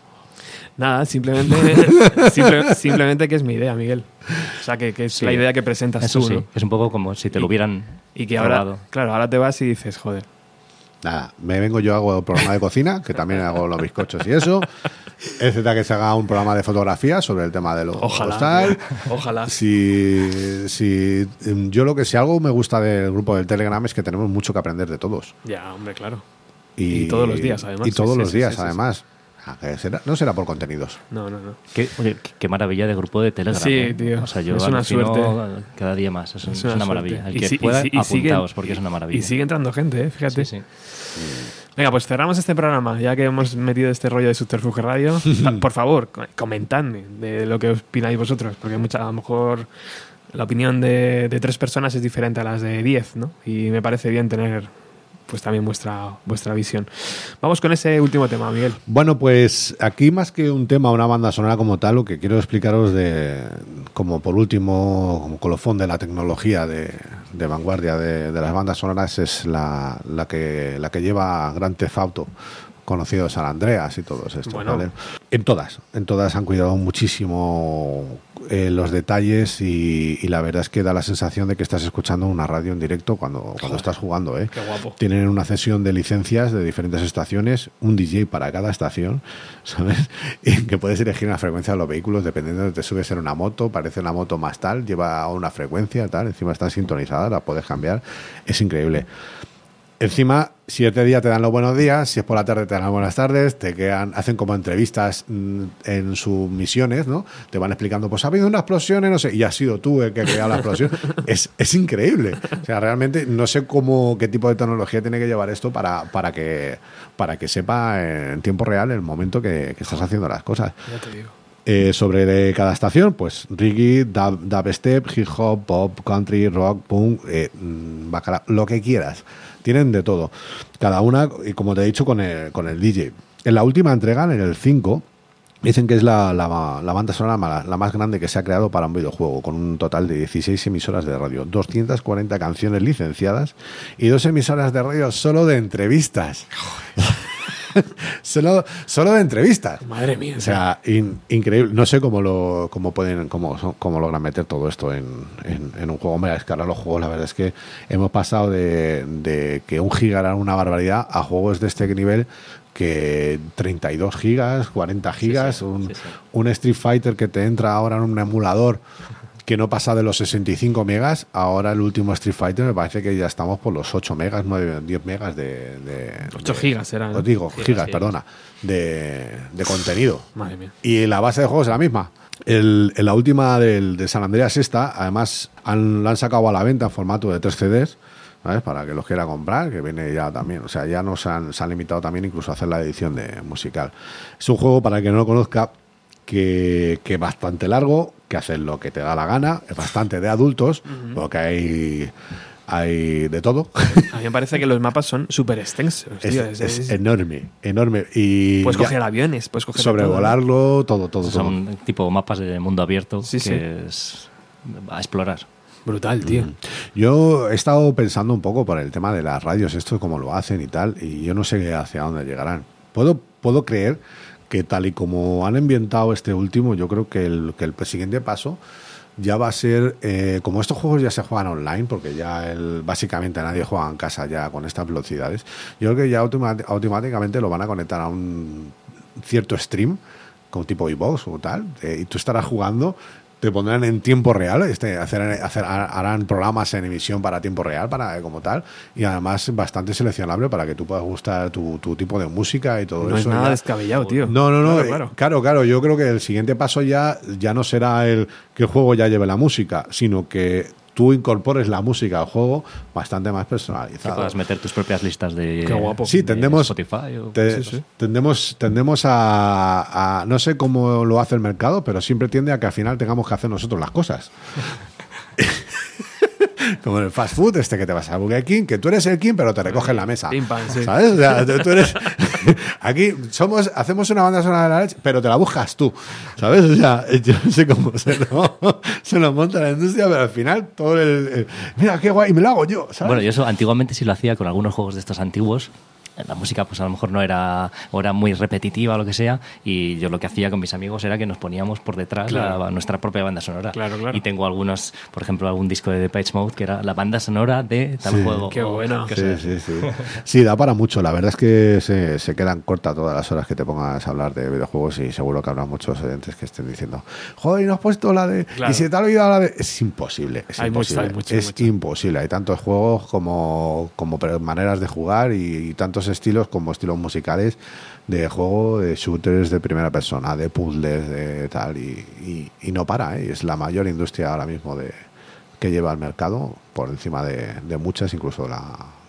Nada, simplemente, simple- simplemente que es mi idea, Miguel. O sea, que, que es Sí. la idea que presentas Eso tú, sí, ¿no? es un poco como si te lo hubieran Y que ahora, claro, ahora te vas y dices, joder. Nada, me vengo yo, hago el programa de cocina, que también hago los bizcochos y eso. Etcétera, que se haga un programa de fotografía sobre el tema de los Ojalá. tal. Ojalá. Si, si em, yo lo que si algo me gusta del grupo del Telegram es que tenemos mucho que aprender de todos. Ya, hombre, claro. Y, Y todos los días, además. Y todos Sí, los sí, días, sí, además. Ah, será- no será por contenidos. No, no, no. Qué, oye, qué- qué maravilla de grupo de Telegram. Sí, ¿eh? tío, O sea, yo es una suerte. cada día más. Es, un- Es es una, maravilla. El Y que si- y pueda, si- y siguen- apuntaos, porque es una maravilla. Y sigue entrando gente, ¿eh? fíjate. Sí, sí. Venga, pues cerramos este programa, ya que hemos metido este rollo de Subterfuge Radio. Por favor, co- comentadme de lo que opináis vosotros, porque mucha, a lo mejor la opinión de, de tres personas es diferente a las de diez, ¿no? Y me parece bien tener pues también vuestra, vuestra visión. Vamos con ese último tema, Miguel. Bueno, pues aquí más que un tema, una banda sonora como tal, lo que quiero explicaros de, como por último, como colofón de la tecnología de, vanguardia de, de las bandas sonoras es la, la que la que lleva Gran Theft Auto conocido San Andreas y todos estos, Bueno. ¿vale? En todas, en todas han cuidado muchísimo eh, los detalles y, y la verdad es que da la sensación de que estás escuchando una radio en directo cuando, cuando estás jugando, ¿eh? Qué guapo. Tienen una cesión de licencias de diferentes estaciones, un DJ para cada estación, ¿sabes? Y que puedes elegir una frecuencia de los vehículos dependiendo de te subes en una moto, parece una moto más tal, lleva una frecuencia tal, encima están sintonizadas, la puedes cambiar, es increíble. Encima, si este día te dan los buenos días, si es por la tarde te dan las buenas tardes, te quedan, hacen como entrevistas mm, en sus misiones, ¿no? Te van explicando, pues ha habido una explosión, no sé, y has sido tú el que ha creado la explosión. es, es increíble. O sea, realmente no sé cómo, qué tipo de tecnología tiene que llevar esto para, para que para que sepa en tiempo real el momento que, que estás haciendo las cosas. Ya te digo. Eh, sobre de cada estación, pues reggae, dub, dubstep, hip hop, pop, country, rock, punk, eh, mm, bacala- lo que quieras. Tienen de todo. Cada una, y como te he dicho, con el, con el DJ. En la última entrega, en el 5, dicen que es la, la- la banda sonora ma- la más grande que se ha creado para un videojuego, con un total de 16 emisoras de radio, 240 canciones licenciadas y dos emisoras de radio solo de entrevistas. solo, solo de entrevistas. Madre mía. O sea, in- increíble. No sé cómo lo cómo pueden cómo, cómo logran meter todo esto en, en- en un juego. Hombre, es que ahora los juegos, la verdad es que hemos pasado de, de que un giga era una barbaridad a juegos de este nivel que 32 gigas, 40 gigas, un, sí, sí. un Street Fighter que te entra ahora en un emulador que no pasa de los 65 megas, ahora el último Street Fighter me parece que ya estamos por los 8 megas, 9, 10 megas de... de 8 de- gigas ¿no? Os digo, Gigas, perdona, de, de contenido. Madre mía. Y la base de juegos es la misma. El, en la última del, de San Andreas esta, además han, la han sacado a la venta en formato de 3 CDs, ¿sabes? Para que los quiera comprar, que viene ya también. O sea, ya nos han, se han limitado también incluso a hacer la edición de musical. Es un juego, para el que no lo conozca, que, que es bastante largo, que hace lo que te da la gana, es bastante de adultos, porque hay, hay de todo. A mí me parece que los mapas son súper extensos. es, tío. es Es- es- enorme, enorme. Y puedes coger aviones, puedes coger. sobrevolarlo, todo, todo, todo. Son tipo mapas de mundo abierto Sí, que sí. es a explorar. Brutal, tío. Yo he estado pensando un poco por el tema de las radios, esto cómo lo hacen y tal, y yo no sé hacia dónde llegarán. Puedo, puedo creer que tal y como han ambientado este último, yo creo que el, que el siguiente paso ya va a ser, eh, como estos juegos ya se juegan online, porque ya el, básicamente nadie juega en casa ya con estas velocidades, yo creo que ya automáticamente lo van a conectar a un cierto stream, como tipo iVoox o tal, eh, y tú estarás jugando, te pondrán en tiempo real, este, hacer, hacer- harán programas en emisión para tiempo real, para como tal, y además bastante seleccionable para que tú puedas gustar tu, tu tipo de música y todo No eso. es nada ya. descabellado, tío. No, no, no. Claro, eh, claro. Claro, claro. Yo creo que el siguiente paso ya, ya no será el que el juego ya lleve la música, sino que tú incorpores la música al juego bastante más Que personalizada. puedas meter tus propias listas de, Qué guapo. Sí, de tendemos, Spotify. o- te- sí, sí. tendemos, tendemos a, a- no sé cómo lo hace el mercado, pero siempre tiende a que al final tengamos que hacer nosotros las cosas. Como en el fast food, este que te vas a Burger King, que tú eres el King, pero te recogen la mesa. Pim, pam, sí. ¿Sabes? O sea, tú eres. Aquí somos, hacemos una banda sonora de la leche, pero te la buscas tú. ¿Sabes? O sea, yo no sé cómo se lo, monta la industria, pero al final todo el. el- mira, qué guay, y me lo hago yo. ¿sabes? Bueno, yo eso antiguamente sí lo hacía con algunos juegos de estos antiguos. La música, pues a lo mejor no era, o era muy repetitiva o lo que sea. Y yo lo que hacía con mis amigos era que nos poníamos por detrás Claro. la- nuestra propia banda sonora. Claro, claro. Y tengo algunos, por ejemplo, algún disco de Depeche Mode que era la banda sonora de tal Sí. juego. Qué bueno. Sí, sí, sí. Sí, da para mucho. La verdad es que se, se quedan cortas todas las horas que te pongas a hablar de videojuegos y seguro que habrá muchos oyentes que estén diciendo, joder, y no has puesto la de... Claro. Y se te ha olvidado la de... Es imposible, es Hay mucho, imposible. hay mucho, es mucho. imposible. Hay tantos juegos como, como maneras de jugar y, y tantos estilos como estilos musicales de juego, de shooters de primera persona, de puzzles, de tal, y, y- no para, ¿eh? es la mayor industria ahora mismo de que lleva al mercado, por encima de, de muchas, incluso la,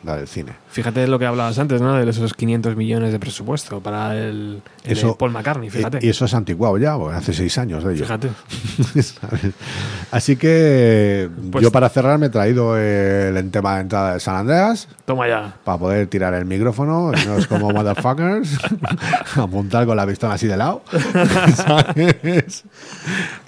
la del cine. Fíjate lo que hablabas antes, ¿no? De esos 500 millones de presupuesto para el, el de Paul McCartney, fíjate. Y, y eso es anticuado ya, hace seis años de ello. Fíjate. Así que Pues- yo para cerrar me he traído el en tema de entrada de San Andreas Toma ya. para poder tirar el micrófono, no es como motherfuckers, apuntar con la pistola así de lado. ¿sabes?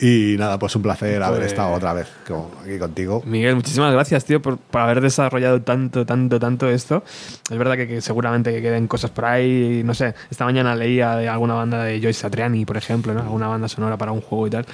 Y nada, pues un placer haber Pues- estado otra vez con- aquí contigo. Miguel, muchísimas gracias, tío, por, por haber desarrollado tanto, tanto, tanto esto. Es verdad que, seguramente que queden cosas por ahí. No sé, esta mañana leía de alguna banda de Joyce Satriani, por ejemplo, ¿no? Alguna banda sonora para un juego y tal.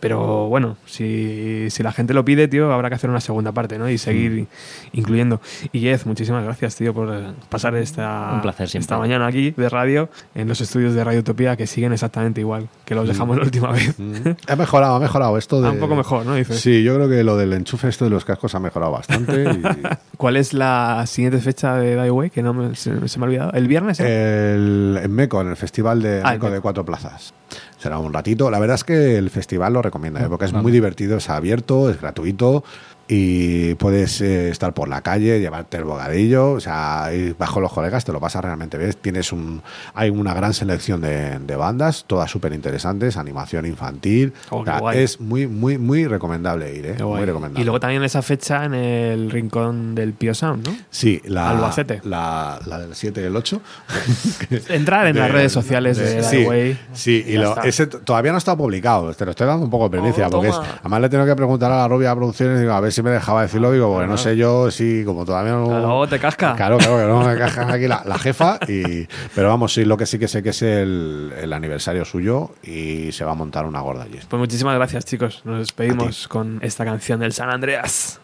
Pero bueno, si, si la gente lo pide, tío, habrá que hacer una segunda parte, ¿no? Y seguir incluyendo. Y Jez, muchísimas gracias, tío, por pasar esta, Un placer siempre. esta mañana aquí de radio en los estudios de Radio Utopía que siguen exactamente igual que los dejamos la última vez. Ha mejorado, ha mejorado esto de... Ah, un poco mejor, ¿no? Dices. Sí, yo creo que lo del enchufe esto de los cascos ha mejorado bastante. y- ¿Cuál es la siguiente fecha de Die Away? Que no me, se, se me ha olvidado. ¿El viernes? eh? El, en Meco, en el festival de Ah, Meco de. Cuatro Plazas. Será un ratito. La verdad es que el festival lo recomiendo, ¿eh? porque es muy divertido, es abierto, es gratuito y puedes eh, estar por la calle, llevarte el bogadillo, o sea, ir bajo los colegas, te lo pasas realmente bien. Tienes un, hay una gran selección de, de bandas, todas súper interesantes, animación infantil. Oh, O sea, es muy, muy, muy recomendable ir, ¿eh? Muy recomendable. Y luego también esa fecha en el rincón del Pio Sound, ¿no? Sí, la, Albacete. La, la del 7 y el 8. Entrar en las redes sociales de, sí, Die Away. sí, y lo- ese todavía no está publicado. Te lo estoy dando un poco de primicia. Oh, porque es- además le tengo que preguntar a la rubia de producciones digo, a ver si me dejaba decirlo. Digo, porque no sé yo si, como todavía no. Luego te casca. Claro, claro, que no me casca aquí la, la jefa. Y, pero vamos, sí, lo que sí que sé que es el, el aniversario suyo y se va a montar una gorda allí. Pues muchísimas gracias, chicos. Nos despedimos con esta canción del San Andreas.